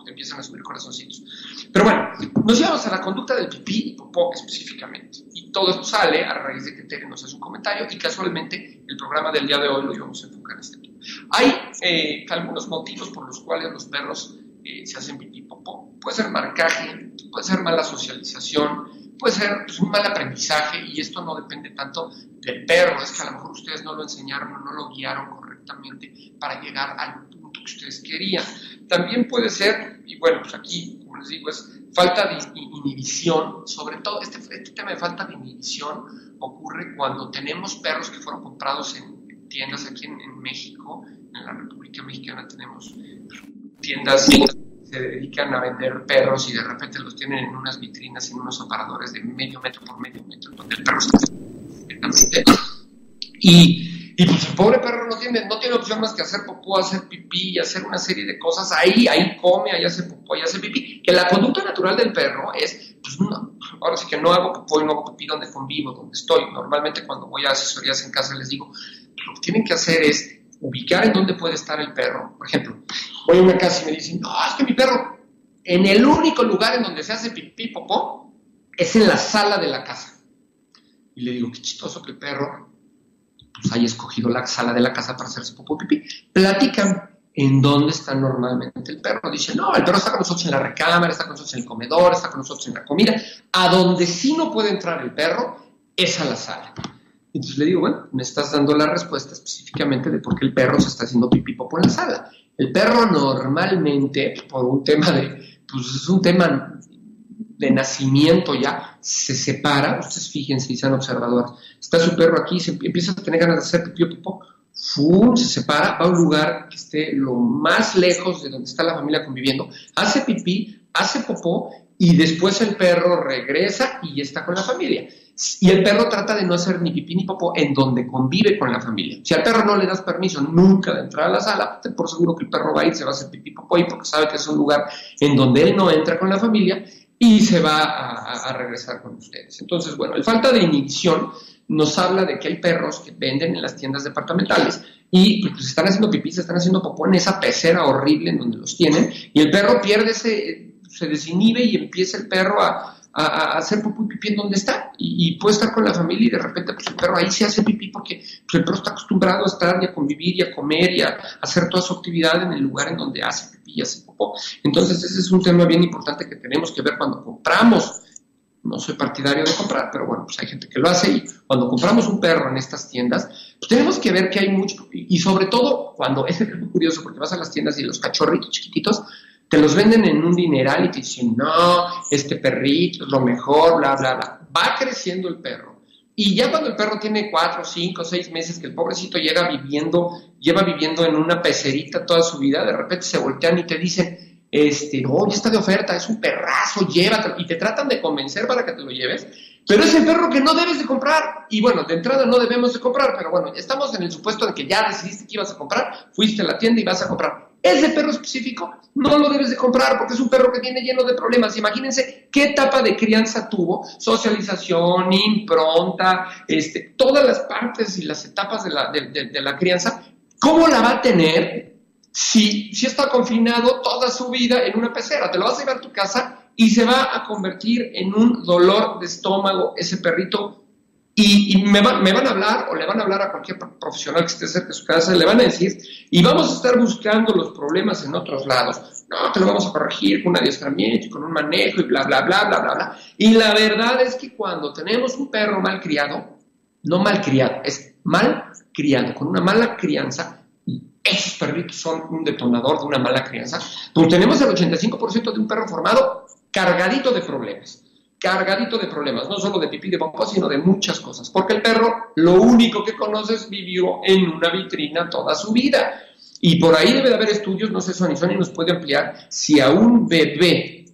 empiezan a subir corazoncitos. Pero bueno, nos llevamos a la conducta del pipí y popó específicamente. Y todo esto sale a raíz de que Tere nos hace un comentario y casualmente el programa del día de hoy lo íbamos a enfocar en este tema. Hay eh, algunos motivos por los cuales los perros eh, se hacen pipí popó. Puede ser marcaje, puede ser mala socialización, puede ser pues, un mal aprendizaje y esto no depende tanto del perro, es que a lo mejor ustedes no lo enseñaron no lo guiaron correctamente para llegar al punto que ustedes querían. También puede ser, y bueno, pues aquí, como les digo, es falta de inhibición, sobre todo este, este tema de falta de inhibición ocurre cuando tenemos perros que fueron comprados en tiendas aquí en, México, en la República Mexicana tenemos tiendas se dedican a vender perros y de repente los tienen en unas vitrinas, en unos aparadores de medio metro por medio metro, donde el perro está y, y pues el pobre perro no tiene, no tiene opción más que hacer popó, hacer pipí y hacer una serie de cosas. Ahí, ahí come, ahí hace popó, ahí hace pipí. Que la conducta natural del perro es, pues no, ahora sí que no hago popó y no hago pipí donde convivo, donde estoy. Normalmente cuando voy a asesorías en casa les digo, lo que tienen que hacer es ubicar en dónde puede estar el perro. Por ejemplo, voy a una casa y me dicen, no, es que mi perro, en el único lugar en donde se hace pipí popó, es en la sala de la casa. Y le digo, qué chistoso que el perro pues, haya escogido la sala de la casa para hacerse popó pipí. Platican en dónde está normalmente el perro. Dice, no, el perro está con nosotros en la recámara, está con nosotros en el comedor, está con nosotros en la comida. A donde sí no puede entrar el perro es a la sala. Entonces le digo, bueno, me estás dando la respuesta específicamente de por qué el perro se está haciendo pipí popo en la sala. El perro normalmente, por un tema de, pues es un tema de nacimiento ya, se separa, ustedes fíjense y sean observadores, está su perro aquí, se empieza a tener ganas de hacer pipí o popó, ¡fum! se separa, va a un lugar que esté lo más lejos de donde está la familia conviviendo, hace pipí, hace popó y después el perro regresa y está con la familia. Y el perro trata de no hacer ni pipí ni popó en donde convive con la familia. Si al perro no le das permiso nunca de entrar a la sala, por seguro que el perro va a ir, se va a hacer pipí popó y porque sabe que es un lugar en donde él no entra con la familia y se va a, regresar con ustedes. Entonces, bueno, el falta de inhibición nos habla de que hay perros que venden en las tiendas departamentales y pues están haciendo pipí, se están haciendo popó en esa pecera horrible en donde los tienen y el perro pierde ese, se desinhibe y empieza el perro a, a, hacer popó y pipí en donde está y, puede estar con la familia y de repente pues el perro ahí se hace pipí porque pues, el perro está acostumbrado a estar y a convivir y a comer y a hacer toda su actividad en el lugar en donde hace pipí y hace popó. Entonces ese es un tema bien importante que tenemos que ver cuando compramos. No soy partidario de comprar, pero bueno, pues hay gente que lo hace y cuando compramos un perro en estas tiendas, pues tenemos que ver que hay mucho, y sobre todo cuando, es muy curioso porque vas a las tiendas y los cachorritos chiquititos, te los venden en un dineral y te dicen, no, este perrito es lo mejor, bla, bla, bla. Va creciendo el perro. Y ya cuando el perro tiene cuatro, cinco, seis meses, que el pobrecito llega viviendo, lleva viviendo en una pecerita toda su vida, de repente se voltean y te dicen, este, no, está de oferta, es un perrazo, llévatelo, y te tratan de convencer para que te lo lleves, pero es el perro que no debes de comprar. Y bueno, de entrada no debemos de comprar, pero bueno, estamos en el supuesto de que ya decidiste que ibas a comprar, fuiste a la tienda y vas a comprar. Ese perro específico no lo debes de comprar porque es un perro que viene lleno de problemas. Imagínense qué etapa de crianza tuvo, socialización, impronta, este, todas las partes y las etapas de la, de la crianza, ¿cómo la va a tener si, si está confinado toda su vida en una pecera? Te lo vas a llevar a tu casa y se va a convertir en un dolor de estómago ese perrito. Y, me, me, van a hablar o le van a hablar a cualquier profesional que esté cerca de su casa, le van a decir, y vamos a estar buscando los problemas en otros lados. No, te lo vamos a corregir con un adiestramiento y con un manejo y bla, bla, bla, bla, bla, bla. Y la verdad es que cuando tenemos un perro mal criado, no mal criado, es mal criado, con una mala crianza, y esos perritos son un detonador de una mala crianza, pues tenemos el 85% de un perro formado cargadito de problemas, cargadito de problemas, no solo de pipí de popó, sino de muchas cosas, porque el perro lo único que conoces vivió en una vitrina toda su vida. Y por ahí debe de haber estudios, no sé, Sony Sony nos puede ampliar, si a un bebé,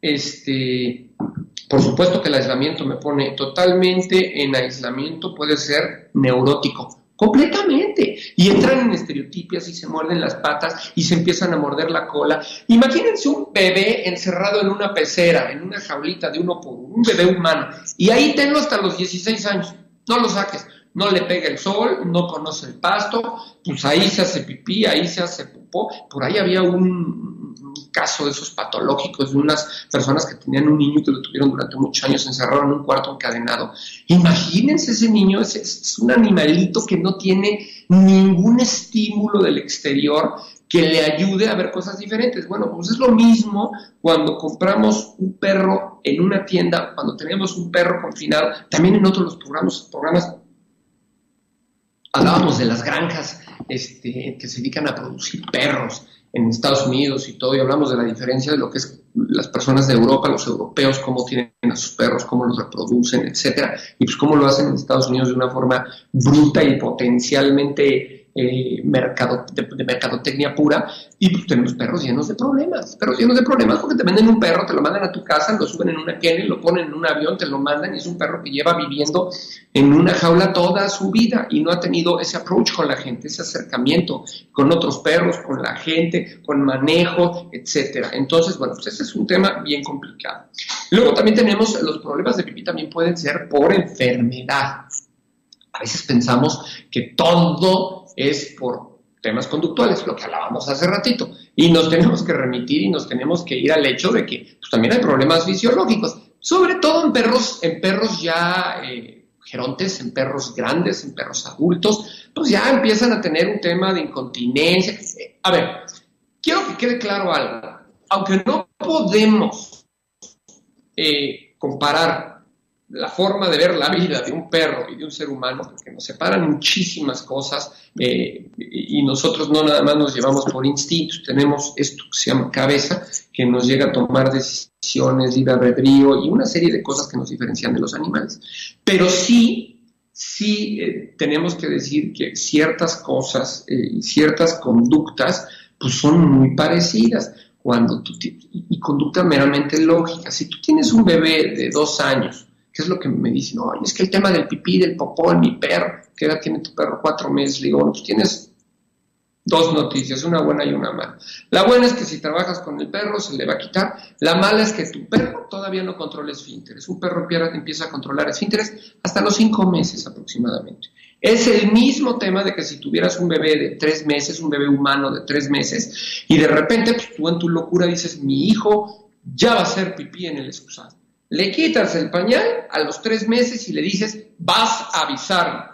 este, por supuesto que el aislamiento me pone totalmente en aislamiento, puede ser neurótico, Completamente. Y entran en estereotipias y se muerden las patas y se empiezan a morder la cola. Imagínense un bebé encerrado en una pecera, en una jaulita de uno por uno, un bebé humano. Y ahí tenlo hasta los 16 años. No lo saques. No le pega el sol, no conoce el pasto, pues ahí se hace pipí, ahí se hace popó. Por ahí había un, caso de esos patológicos de unas personas que tenían un niño que lo tuvieron durante muchos años encerrado en un cuarto encadenado. Imagínense ese niño, es, es un animalito que no tiene ningún estímulo del exterior que le ayude a ver cosas diferentes. Bueno, pues es lo mismo cuando compramos un perro en una tienda, cuando tenemos un perro confinado, también en otros los programas, programas hablábamos de las granjas este, que se dedican a producir perros en Estados Unidos y todo, y hablamos de la diferencia de lo que es las personas de Europa, los europeos, cómo tienen a sus perros, cómo los reproducen, etcétera, y pues cómo lo hacen en Estados Unidos de una forma bruta y potencialmente eh, mercado, de, mercadotecnia pura y pues tenemos perros llenos de problemas, perros llenos de problemas porque te venden un perro, te lo mandan a tu casa, lo suben en una y lo ponen en un avión, te lo mandan y es un perro que lleva viviendo en una jaula toda su vida y no ha tenido ese approach con la gente, ese acercamiento con otros perros, con la gente, con manejo, etcétera. Entonces, bueno, pues ese es un tema bien complicado. Luego también tenemos los problemas de pipí también pueden ser por enfermedad. A veces pensamos que todo es por temas conductuales, lo que hablábamos hace ratito, y nos tenemos que remitir y nos tenemos que ir al hecho de que pues, también hay problemas fisiológicos, sobre todo en perros, en perros ya eh, gerontes, en perros grandes, en perros adultos, pues ya empiezan a tener un tema de incontinencia. A ver, quiero que quede claro algo, aunque no podemos eh, comparar la forma de ver la vida de un perro y de un ser humano, porque nos separan muchísimas cosas eh, y nosotros no nada más nos llevamos por instintos, tenemos esto que se llama cabeza, que nos llega a tomar decisiones, libre albedrío y una serie de cosas que nos diferencian de los animales. Pero sí, sí eh, tenemos que decir que ciertas cosas eh, y ciertas conductas pues son muy parecidas. Cuando tú, y conducta meramente lógica. Si tú tienes un bebé de dos años, ¿Qué es lo que me dicen? No, es que el tema del pipí, del popó en mi perro, ¿qué edad tiene tu perro? Cuatro meses. Le digo, bueno, pues tienes dos noticias, una buena y una mala. La buena es que si trabajas con el perro se le va a quitar. La mala es que tu perro todavía no controla esfínteres. Un perro empieza a controlar esfínteres hasta los cinco meses aproximadamente. Es el mismo tema de que si tuvieras un bebé de tres meses, un bebé humano de tres meses, y de repente pues, tú en tu locura dices, mi hijo ya va a hacer pipí en el excusado le quitas el pañal a los tres meses y le dices, vas a avisarme.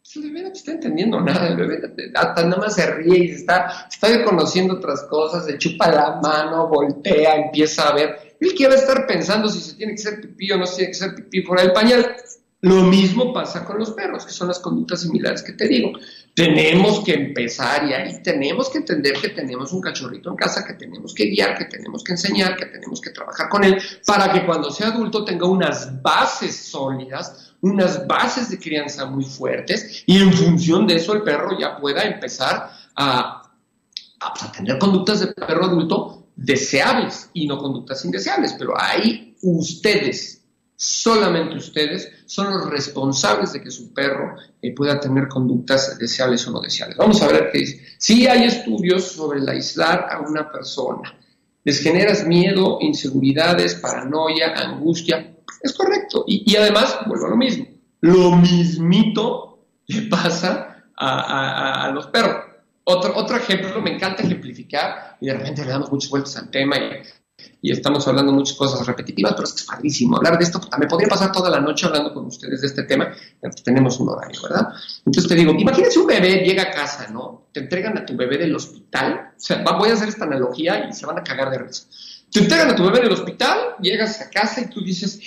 Pues el bebé no está entendiendo nada, el bebé nada más se ríe y está, está conociendo otras cosas, se chupa la mano, voltea, empieza a ver. Él quiere estar pensando si se tiene que hacer pipí o no se tiene que hacer pipí fuera del pañal. Lo mismo pasa con los perros, que son las conductas similares que te digo. Tenemos que empezar y ahí tenemos que entender que tenemos un cachorrito en casa, que tenemos que guiar, que tenemos que enseñar, que tenemos que trabajar con él, para que cuando sea adulto tenga unas bases sólidas, unas bases de crianza muy fuertes y en función de eso el perro ya pueda empezar a, a, tener conductas de perro adulto deseables y no conductas indeseables, pero ahí ustedes, solamente ustedes, son los responsables de que su perro eh, pueda tener conductas deseables o no deseables. Vamos a ver qué dice. Sí hay estudios sobre el aislar a una persona. Les generas miedo, inseguridades, paranoia, angustia. Es correcto. Y, además, vuelvo a lo mismo. Lo mismito le pasa a los perros. Otro, otro ejemplo, me encanta ejemplificar y de repente le damos muchas vueltas al tema y, estamos hablando muchas cosas repetitivas, pero es que es padrísimo hablar de esto. Me podría pasar toda la noche hablando con ustedes de este tema, pues tenemos un horario, ¿verdad? Entonces te digo, imagínense un bebé llega a casa, ¿no? Te entregan a tu bebé del hospital, o sea, voy a hacer esta analogía y se van a cagar de risa. Te entregan a tu bebé del hospital, llegas a casa y tú dices,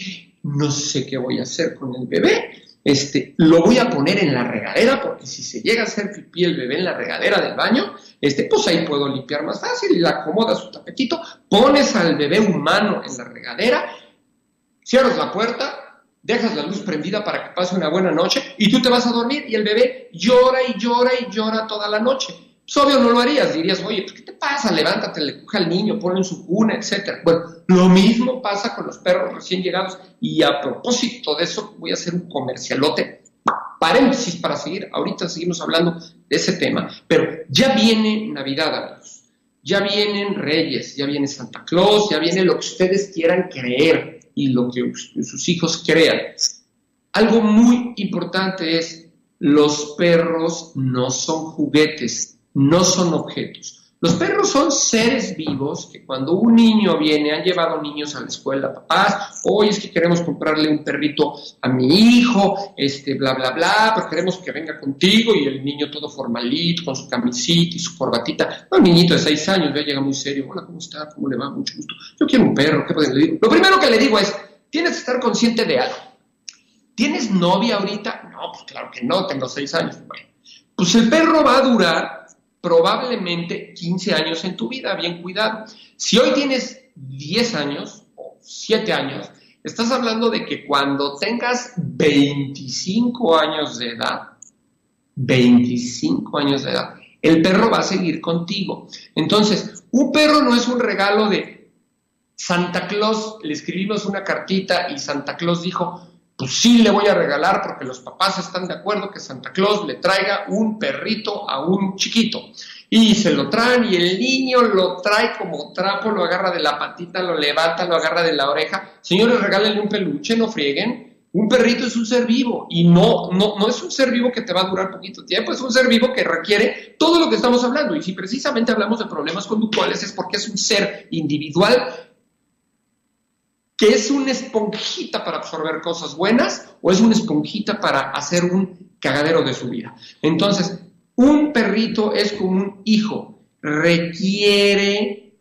no sé qué voy a hacer con el bebé este, lo voy a poner en la regadera porque si se llega a hacer pipí el bebé en la regadera del baño, este, pues ahí puedo limpiar más fácil le acomodas su tapetito, pones al bebé humano en la regadera, cierras la puerta, dejas la luz prendida para que pase una buena noche y tú te vas a dormir y el bebé llora y llora y llora toda la noche. Pues obvio no lo harías, dirías, oye, pues, ¿qué te pasa? Levántate, le coge al niño, ponlo en su cuna, etc. Bueno, lo mismo pasa con los perros recién llegados y a propósito de eso voy a hacer un comercialote, paréntesis para seguir, ahorita seguimos hablando de ese tema, pero ya viene Navidad, amigos, ya vienen Reyes, ya viene Santa Claus, ya viene lo que ustedes quieran creer y lo que sus hijos crean. Algo muy importante es, los perros no son juguetes, no son objetos. Los perros son seres vivos que cuando un niño viene, han llevado niños a la escuela, papás, hoy es que queremos comprarle un perrito a mi hijo, este, bla, bla, bla, pero queremos que venga contigo y el niño todo formalito, con su camisita y su corbatita. Un niñito de seis años, ya llega muy serio, hola, ¿cómo está? ¿Cómo le va? Mucho gusto. Yo quiero un perro, ¿qué pueden decir? Lo primero que le digo es, tienes que estar consciente de algo. ¿Tienes novia ahorita? No, pues claro que no, tengo seis años. Pues el perro va a durar probablemente 15 años en tu vida, bien cuidado. Si hoy tienes 10 años o 7 años, estás hablando de que cuando tengas 25 años de edad, 25 años de edad, el perro va a seguir contigo. Entonces, un perro no es un regalo de Santa Claus, le escribimos una cartita y Santa Claus dijo, pues sí le voy a regalar porque los papás están de acuerdo que Santa Claus le traiga un perrito a un chiquito. Y se lo traen y el niño lo trae como trapo, lo agarra de la patita, lo levanta, lo agarra de la oreja. Señores, regálenle un peluche, no frieguen. Un perrito es un ser vivo y no, no, no es un ser vivo que te va a durar poquito tiempo, es un ser vivo que requiere todo lo que estamos hablando. Y si precisamente hablamos de problemas conductuales es porque es un ser individual es una esponjita para absorber cosas buenas o es una esponjita para hacer un cagadero de su vida. Entonces, un perrito es como un hijo, requiere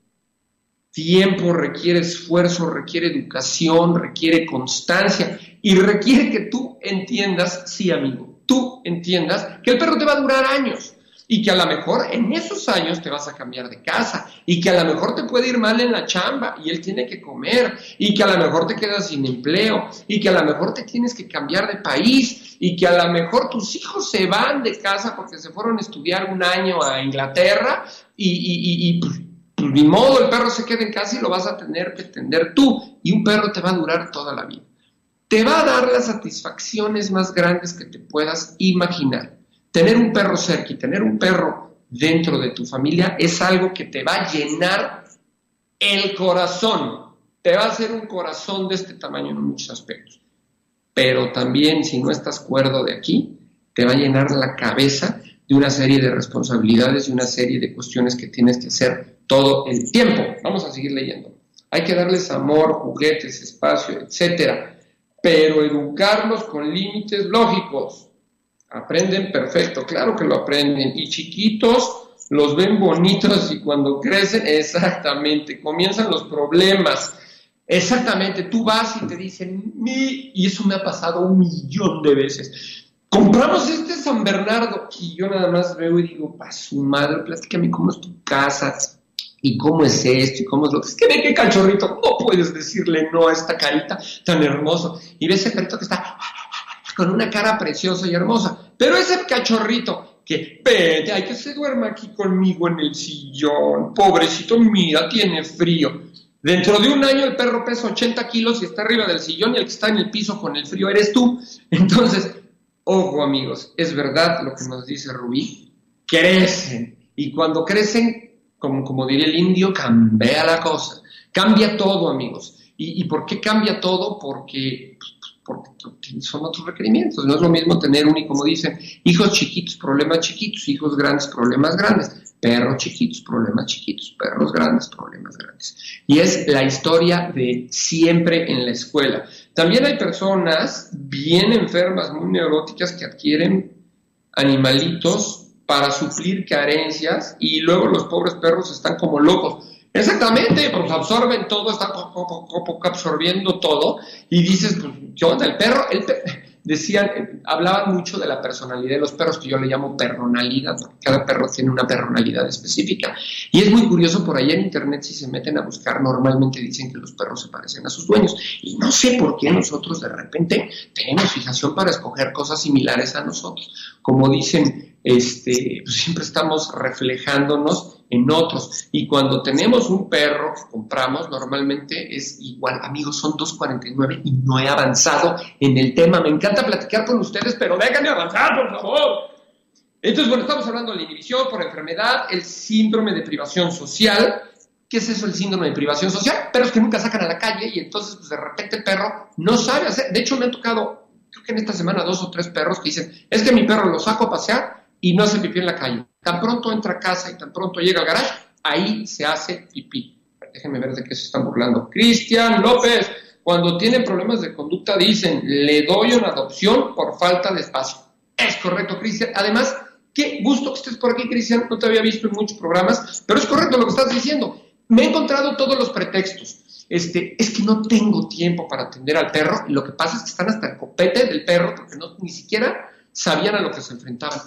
tiempo, requiere esfuerzo, requiere educación, requiere constancia y requiere que tú entiendas, sí amigo, tú entiendas que el perro te va a durar años y que a lo mejor en esos años te vas a cambiar de casa y que a lo mejor te puede ir mal en la chamba y él tiene que comer y que a lo mejor te quedas sin empleo y que a lo mejor te tienes que cambiar de país y que a lo mejor tus hijos se van de casa porque se fueron a estudiar un año a Inglaterra y, y, ni modo el perro se queda en casa y lo vas a tener que atender tú y un perro te va a durar toda la vida. Te va a dar las satisfacciones más grandes que te puedas imaginar tener un perro cerca y tener un perro dentro de tu familia es algo que te va a llenar el corazón. Te va a hacer un corazón de este tamaño en muchos aspectos. Pero también, si no estás cuerdo de aquí, te va a llenar la cabeza de una serie de responsabilidades y una serie de cuestiones que tienes que hacer todo el tiempo. Vamos a seguir leyendo. Hay que darles amor, juguetes, espacio, etcétera, pero educarlos con límites lógicos. Aprenden perfecto, claro que lo aprenden. Y chiquitos los ven bonitos y cuando crecen, exactamente, comienzan los problemas. Exactamente, tú vas y te dicen, y eso me ha pasado un millón de veces. Compramos este San Bernardo y yo nada más veo y digo, pa' su madre, platícame cómo es tu casa y cómo es esto y cómo es lo que es. que ve qué cachorrito? No puedes decirle no a esta carita tan hermoso. Y ves ese perrito que está con una cara preciosa y hermosa. Pero ese cachorrito que vete, hay que se duerma aquí conmigo en el sillón, pobrecito, mira, tiene frío. Dentro de un año el perro pesa 80 kilos y está arriba del sillón y el que está en el piso con el frío eres tú. Entonces, ojo amigos, es verdad lo que nos dice Rubí, crecen. Y cuando crecen, como, como diría el indio, cambia la cosa. Cambia todo amigos. ¿Y, ¿Y por qué cambia todo? Porque porque son otros requerimientos. No es lo mismo tener un, y como dicen, hijos chiquitos, problemas chiquitos, hijos grandes, problemas grandes, perros chiquitos, problemas chiquitos, perros grandes, problemas grandes. Y es la historia de siempre en la escuela. También hay personas bien enfermas, muy neuróticas, que adquieren animalitos para suplir carencias y luego los pobres perros están como locos Exactamente, pues absorben todo, están absorbiendo todo y dices, pues, ¿qué onda? El perro, el decían, hablaban mucho de la personalidad de los perros, que yo le llamo personalidad, porque cada perro tiene una personalidad específica. Y es muy curioso, por ahí en internet, si se meten a buscar, normalmente dicen que los perros se parecen a sus dueños. Y no sé por qué nosotros de repente tenemos fijación para escoger cosas similares a nosotros. Como dicen, este, pues siempre estamos reflejándonos en otros. Y cuando tenemos un perro que compramos, normalmente es igual. Amigos, son 2.49 y no he avanzado en el tema. Me encanta platicar con ustedes, pero déjenme avanzar, por favor. Entonces, bueno, estamos hablando de la inhibición por enfermedad, el síndrome de privación social. ¿Qué es eso el síndrome de privación social? Perros que nunca sacan a la calle y entonces, pues de repente el perro no sabe hacer. De hecho, me han tocado, creo que en esta semana, dos o tres perros que dicen, es que mi perro lo saco a pasear y no hace pipí en la calle. Tan pronto entra a casa y tan pronto llega al garage, ahí se hace pipí. Déjenme ver de qué se están burlando. Cristian López, cuando tienen problemas de conducta dicen, le doy una adopción por falta de espacio. Es correcto, Cristian. Además, qué gusto que estés por aquí, Cristian. No te había visto en muchos programas, pero es correcto lo que estás diciendo. Me he encontrado todos los pretextos. Este, es que no tengo tiempo para atender al perro y lo que pasa es que están hasta el copete del perro porque no, ni siquiera sabían a lo que se enfrentaban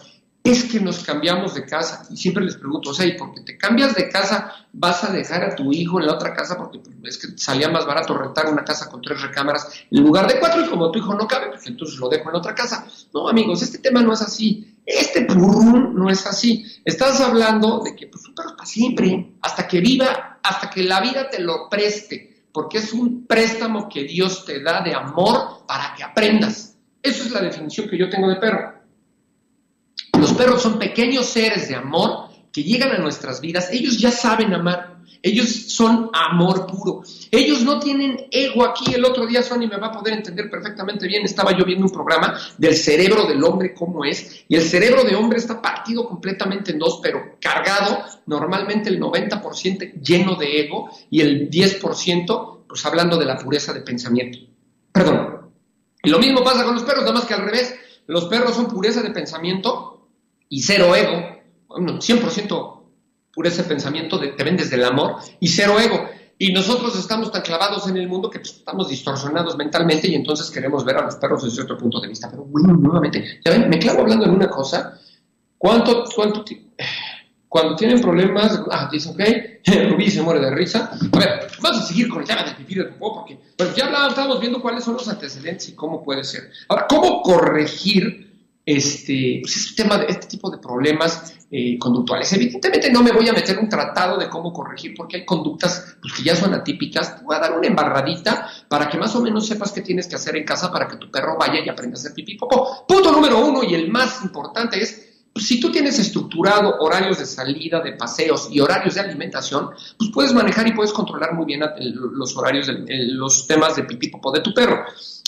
es que nos cambiamos de casa. Y siempre les pregunto, o sea, ¿y porque te cambias de casa vas a dejar a tu hijo en la otra casa? Porque pues, es que salía más barato rentar una casa con tres recámaras en lugar de cuatro y como tu hijo no cabe, pues entonces lo dejo en otra casa. No, amigos, este tema no es así. Este purrún no es así. Estás hablando de que pues, un perro para siempre, hasta que viva, hasta que la vida te lo preste, porque es un préstamo que Dios te da de amor para que aprendas. Esa es la definición que yo tengo de perro. Perros son pequeños seres de amor que llegan a nuestras vidas. Ellos ya saben amar. Ellos son amor puro. Ellos no tienen ego aquí. El otro día Sony me va a poder entender perfectamente bien. Estaba yo viendo un programa del cerebro del hombre, cómo es. Y el cerebro de hombre está partido completamente en dos, pero cargado, normalmente el 90% lleno de ego y el 10% pues hablando de la pureza de pensamiento. Perdón. Y lo mismo pasa con los perros, nada más que al revés. Los perros son pureza de pensamiento y cero ego, bueno, 100% pureza de pensamiento, de, te vendes del amor y cero ego. Y nosotros estamos tan clavados en el mundo que pues, estamos distorsionados mentalmente y entonces queremos ver a los perros desde otro punto de vista. Pero bueno, nuevamente, ya ven, me clavo hablando en una cosa. ¿Cuánto, cuánto cuando tienen problemas, ah, dicen, ok, Rubí se muere de risa. A ver, vamos a seguir con el tema del pipí del popó, porque ya hablábamos, estábamos viendo cuáles son los antecedentes y cómo puede ser. Ahora, ¿cómo corregir este, pues este, tema de, este tipo de problemas eh, conductuales. Evidentemente no me voy a meter un tratado de cómo corregir porque hay conductas pues, que ya son atípicas. Te voy a dar una embarradita para que más o menos sepas qué tienes que hacer en casa para que tu perro vaya y aprenda a hacer pipí popó. Punto número uno y el más importante es pues, si tú tienes estructurado horarios de salida, de paseos y horarios de alimentación, pues puedes manejar y puedes controlar muy bien los horarios, de, los temas de pipí popó de tu perro.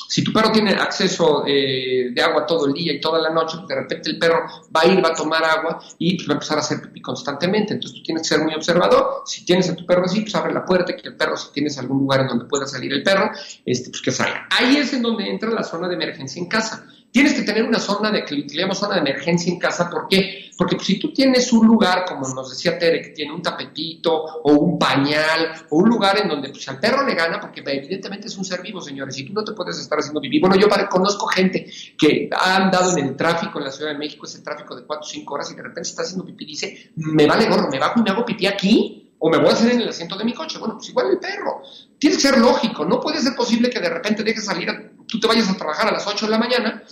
Si tu perro tiene acceso eh, de agua todo el día y toda la noche, de repente el perro va a ir, va a tomar agua y pues, va a empezar a hacer pipí constantemente. Entonces tú tienes que ser muy observador. Si tienes a tu perro así, pues abre la puerta, que el perro, si tienes algún lugar en donde pueda salir el perro, este, pues que salga. Ahí es en donde entra la zona de emergencia en casa. Tienes que tener una zona de que utilizamos zona de emergencia en casa. ¿Por qué? Porque pues, si tú tienes un lugar, como nos decía Tere, que tiene un tapetito o un pañal o un lugar en donde pues, al perro le gana, porque evidentemente es un ser vivo, señores, y tú no te puedes estar haciendo vivir. Bueno, yo conozco gente que ha andado en el tráfico en la Ciudad de México, ese tráfico de 4 o 5 horas, y de repente está haciendo pipí y dice, me vale gorro, me bajo y me hago pipí aquí o me voy a hacer en el asiento de mi coche. Bueno, pues igual el perro. Tiene que ser lógico. No puede ser posible que de repente dejes salir, tú te vayas a trabajar a las 8 de la mañana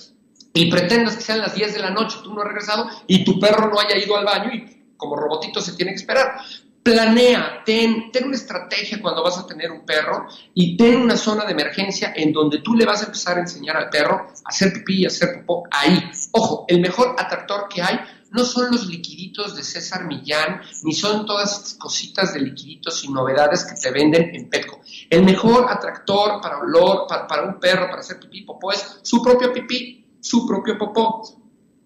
y pretendas que sean las 10 de la noche, tú no has regresado y tu perro no haya ido al baño y como robotito se tiene que esperar. Planea, ten, ten una estrategia cuando vas a tener un perro y ten una zona de emergencia en donde tú le vas a empezar a enseñar al perro a hacer pipí y a hacer popó ahí. Ojo, el mejor atractor que hay no son los liquiditos de César Millán, ni son todas estas cositas de liquiditos y novedades que te venden en Petco. El mejor atractor para olor, para, un perro, para hacer pipí popó, es su propio pipí, su propio popó.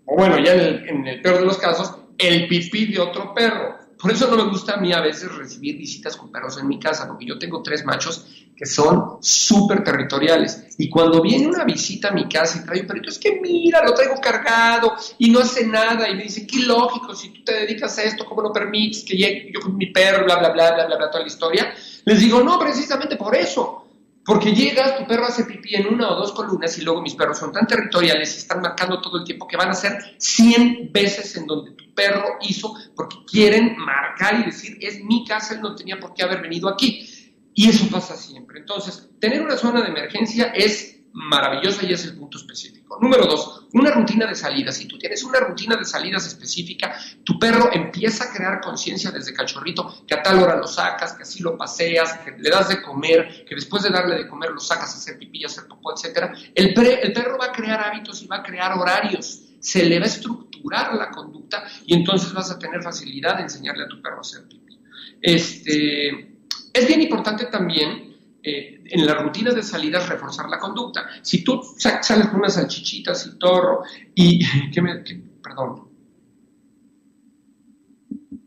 O bueno, ya en el peor de los casos, el pipí de otro perro. Por eso no me gusta a mí a veces recibir visitas con perros en mi casa, porque yo tengo tres machos que son súper territoriales. Y cuando viene una visita a mi casa y trae un perrito, es que mira, lo traigo cargado y no hace nada. Y me dice, qué lógico, si tú te dedicas a esto, ¿cómo no permites que llegue yo con mi perro, bla, bla, bla, bla, bla, bla, toda la historia? Les digo, no, precisamente por eso. Porque llegas, tu perro hace pipí en una o dos columnas y luego mis perros son tan territoriales y están marcando todo el tiempo que van a ser 100 veces en donde tu perro hizo porque quieren marcar y decir, es mi casa, él no tenía por qué haber venido aquí. Y eso pasa siempre. Entonces, tener una zona de emergencia es maravillosa y es el punto específico. Número dos, una rutina de salidas. Si tú tienes una rutina de salidas específica, tu perro empieza a crear conciencia desde cachorrito, que a tal hora lo sacas, que así lo paseas, que le das de comer, que después de darle de comer lo sacas a hacer pipí, a hacer popó, etc. El, el perro va a crear hábitos y va a crear horarios. Se le va a estructurar la conducta y entonces vas a tener facilidad de enseñarle a tu perro a hacer pipí. Este, es bien importante también eh, en la rutina de salidas reforzar la conducta. Si tú sales con unas salchichitas y torro y, ¿qué me, perdón,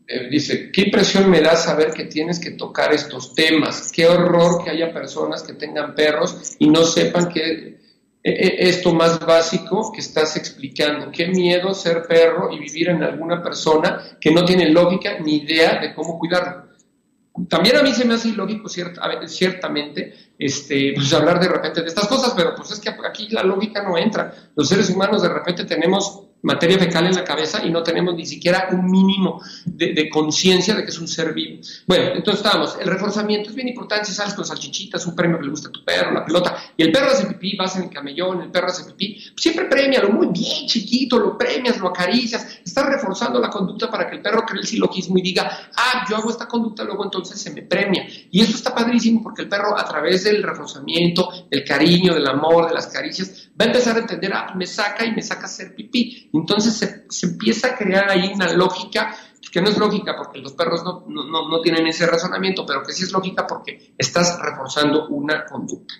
eh, dice, qué impresión me da saber que tienes que tocar estos temas, qué horror que haya personas que tengan perros y no sepan que eh, esto más básico que estás explicando, qué miedo ser perro y vivir en alguna persona que no tiene lógica ni idea de cómo cuidarlo. También a mí se me hace ilógico ciertamente este, pues hablar de repente de estas cosas, pero pues es que aquí la lógica no entra. Los seres humanos de repente tenemos materia fecal en la cabeza y no tenemos ni siquiera un mínimo de, conciencia de que es un ser vivo. Bueno, entonces estábamos, el reforzamiento es bien importante, si sales con salchichitas, un premio que le gusta a tu perro, la pelota, y el perro hace pipí, vas en el camellón, el perro hace pipí, siempre premialo, muy bien chiquito, lo premias, lo acaricias, estás reforzando la conducta para que el perro cree el silogismo y diga, ah, yo hago esta conducta, luego entonces se me premia. Y eso está padrísimo porque el perro a través del reforzamiento, el cariño, del amor, de las caricias, a empezar a entender, ah, me saca y me saca hacer pipí. Entonces se, empieza a crear ahí una lógica que no es lógica porque los perros no, no, tienen ese razonamiento, pero que sí es lógica porque estás reforzando una conducta.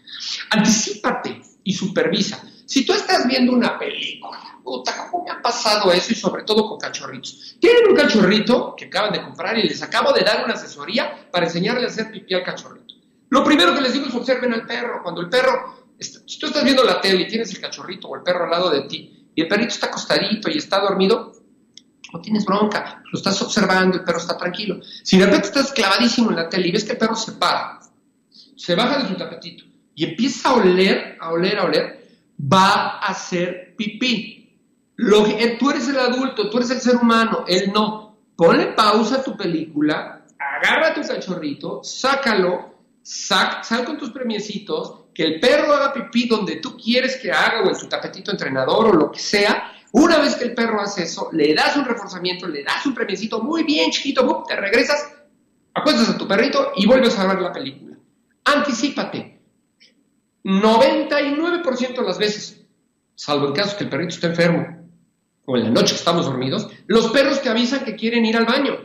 Anticípate y supervisa. Si tú estás viendo una película, puta, ¿cómo me ha pasado eso? Y sobre todo con cachorritos. Tienen un cachorrito que acaban de comprar y les acabo de dar una asesoría para enseñarle a hacer pipí al cachorrito. Lo primero que les digo es observen al perro. Cuando el perro si tú estás viendo la tele y tienes el cachorrito o el perro al lado de ti y el perrito está acostadito y está dormido, no tienes bronca, lo estás observando, el perro está tranquilo. Si de repente estás clavadísimo en la tele y ves que el perro se para, se baja de su tapetito y empieza a oler, a oler, a oler, va a hacer pipí. Lo eh, tú eres el adulto, tú eres el ser humano, él no. Ponle pausa a tu película, agarra a tu cachorrito, sácalo, sal con tus premiecitos que el perro haga pipí donde tú quieres que haga, o en su tapetito entrenador, o lo que sea. Una vez que el perro hace eso, le das un reforzamiento, le das un premiecito, muy bien, chiquito, te regresas, acuestas a tu perrito y vuelves a ver la película. Anticípate. 99% de las veces, salvo en caso que el perrito esté enfermo, o en la noche estamos dormidos, los perros te avisan que quieren ir al baño.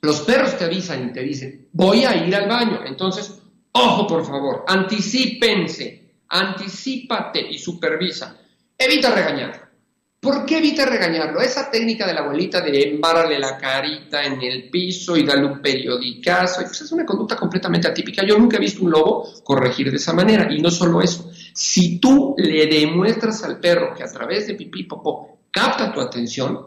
Los perros te avisan y te dicen, voy a ir al baño. Entonces, Ojo, por favor, anticípense, anticípate y supervisa. Evita regañar. ¿Por qué evita regañarlo? Esa técnica de la abuelita de embárale la carita en el piso y darle un periodicazo, pues es una conducta completamente atípica. Yo nunca he visto un lobo corregir de esa manera. Y no solo eso. Si tú le demuestras al perro que a través de pipí popó capta tu atención,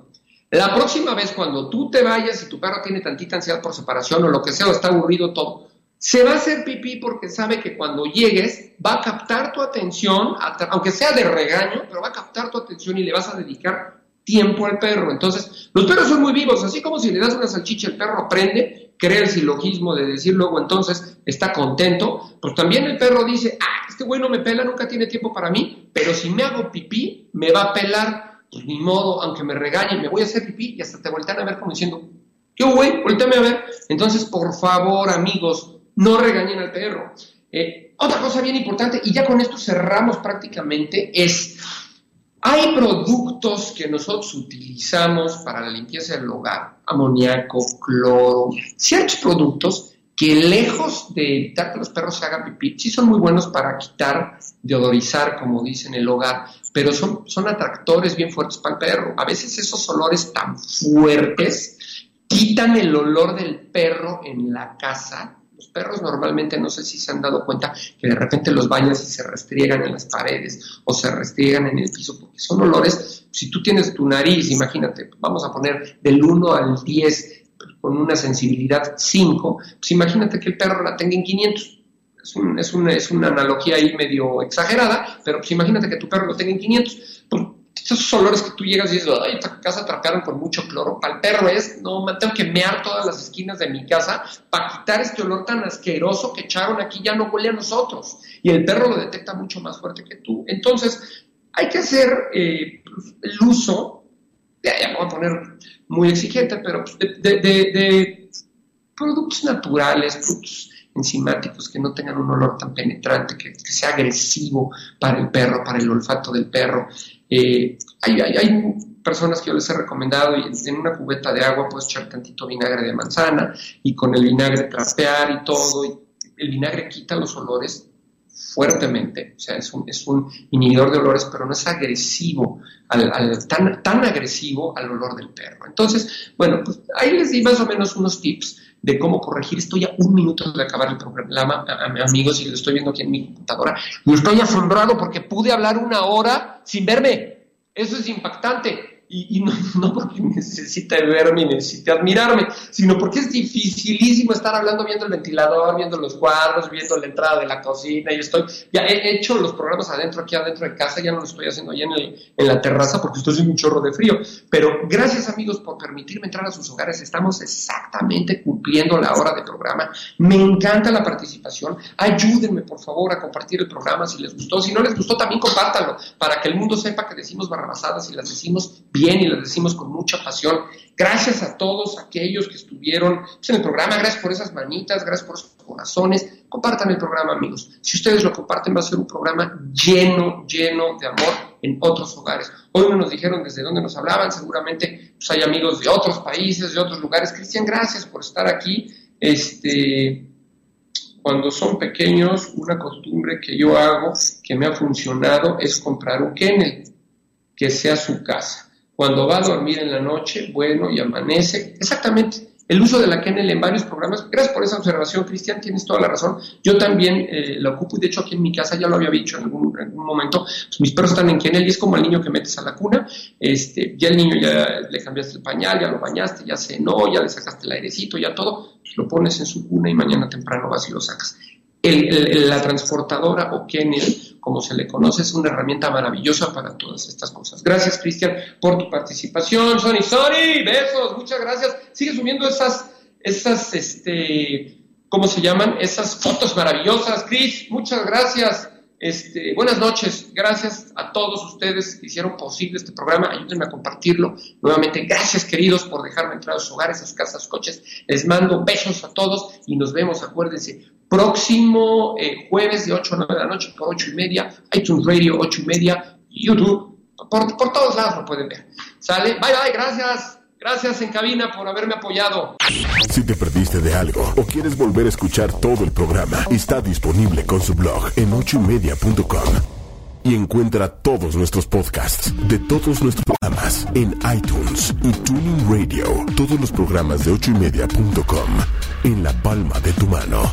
la próxima vez cuando tú te vayas y tu perro tiene tantita ansiedad por separación o lo que sea, o está aburrido todo, se va a hacer pipí porque sabe que cuando llegues va a captar tu atención, aunque sea de regaño, pero va a captar tu atención y le vas a dedicar tiempo al perro. Entonces, los perros son muy vivos, así como si le das una salchicha, el perro aprende, crea el silogismo de decir luego entonces está contento, pues también el perro dice, ah, este güey no me pela, nunca tiene tiempo para mí, pero si me hago pipí, me va a pelar, pues ni modo, aunque me regañe, me voy a hacer pipí y hasta te voltean a ver como diciendo, ¿qué güey? Volteame a ver. Entonces, por favor, amigos, no regañen al perro. Eh, otra cosa bien importante, y ya con esto cerramos prácticamente, es hay productos que nosotros utilizamos para la limpieza del hogar, amoníaco, cloro, ciertos productos que lejos de evitar que los perros se hagan pipí, sí son muy buenos para quitar, deodorizar, como dicen, el hogar, pero son, son atractores bien fuertes para el perro. A veces esos olores tan fuertes quitan el olor del perro en la casa los perros normalmente no sé si se han dado cuenta que de repente los bañas y se restriegan en las paredes o se restriegan en el piso, porque son olores, si tú tienes tu nariz, imagínate, vamos a poner del 1 al 10 con una sensibilidad 5, pues imagínate que el perro la tenga en 500. Es, es, una analogía ahí medio exagerada, pero pues imagínate que tu perro lo tenga en 500. Pues esos olores que tú llegas y dices, ay, esta casa trapearon con mucho cloro. Para el perro es, no, tengo que mear todas las esquinas de mi casa para quitar este olor tan asqueroso que echaron aquí, ya no huele a nosotros. Y el perro lo detecta mucho más fuerte que tú. Entonces, hay que hacer eh, pues, el uso, ya, ya me voy a poner muy exigente, pero pues, de, productos naturales, productos enzimáticos que no tengan un olor tan penetrante, que, sea agresivo para el perro, para el olfato del perro. Eh, hay, hay, personas que yo les he recomendado y en una cubeta de agua puedes echar tantito vinagre de manzana y con el vinagre trapear y todo. Y el vinagre quita los olores fuertemente, o sea, es un, es un inhibidor de olores, pero no es agresivo, al, tan, tan agresivo al olor del perro. Entonces, bueno, pues ahí les di más o menos unos tips de cómo corregir. Estoy a un minuto de acabar el programa, amigos, y lo estoy viendo aquí en mi computadora. Y estoy asombrado porque pude hablar una hora sin verme. Eso es impactante y, no, porque necesite verme y necesite admirarme, sino porque es dificilísimo estar hablando viendo el ventilador, viendo los cuadros, viendo la entrada de la cocina. Y estoy, ya he hecho los programas adentro, aquí adentro de casa, ya no lo estoy haciendo allá en, en la terraza porque estoy haciendo un chorro de frío. Pero gracias, amigos, por permitirme entrar a sus hogares. Estamos exactamente cumpliendo la hora de programa. Me encanta la participación. Ayúdenme, por favor, a compartir el programa si les gustó. Si no les gustó, también compártanlo para que el mundo sepa que decimos barrabasadas y las decimos bien y lo decimos con mucha pasión. Gracias a todos aquellos que estuvieron pues, en el programa, gracias por esas manitas, gracias por esos corazones. Compartan el programa, amigos. Si ustedes lo comparten, va a ser un programa lleno, lleno de amor en otros hogares. Hoy no nos dijeron desde dónde nos hablaban, seguramente pues, hay amigos de otros países, de otros lugares. Cristian, gracias por estar aquí. Este, cuando son pequeños, una costumbre que yo hago que me ha funcionado es comprar un kennel que sea su casa. Cuando va a dormir en la noche, bueno, y amanece. Exactamente. El uso de la kennel en varios programas. Gracias por esa observación, Cristian, tienes toda la razón. Yo también eh, la ocupo y de hecho aquí en mi casa ya lo había dicho en algún, momento. Pues, mis perros están en kennel y es como el niño que metes a la cuna. Este, ya el niño ya le cambiaste el pañal, ya lo bañaste, ya cenó, ya le sacaste el airecito, ya todo. Lo pones en su cuna y mañana temprano vas y lo sacas. La transportadora o kennel como se le conoce, es una herramienta maravillosa para todas estas cosas. Gracias, Cristian, por tu participación. Sony, Sony, besos, muchas gracias. Sigue subiendo esas, esas, este, ¿cómo se llaman? Esas fotos maravillosas. Cris, muchas gracias. Este, buenas noches, gracias a todos ustedes que hicieron posible este programa, ayúdenme a compartirlo. Nuevamente, gracias queridos por dejarme entrar a sus hogares, a sus casas, coches. Les mando besos a todos y nos vemos, acuérdense, próximo eh, jueves de 8 a 9 de la noche por 8 y media, iTunes Radio 8 y media, YouTube, por, por todos lados lo pueden ver. ¿Sale? Bye bye, gracias. Gracias en cabina por haberme apoyado. Si te perdiste de algo o quieres volver a escuchar todo el programa, está disponible con su blog en ochoymedia.com. Y encuentra todos nuestros podcasts de todos nuestros programas en iTunes y Tuning Radio. Todos los programas de ochoymedia.com en la palma de tu mano.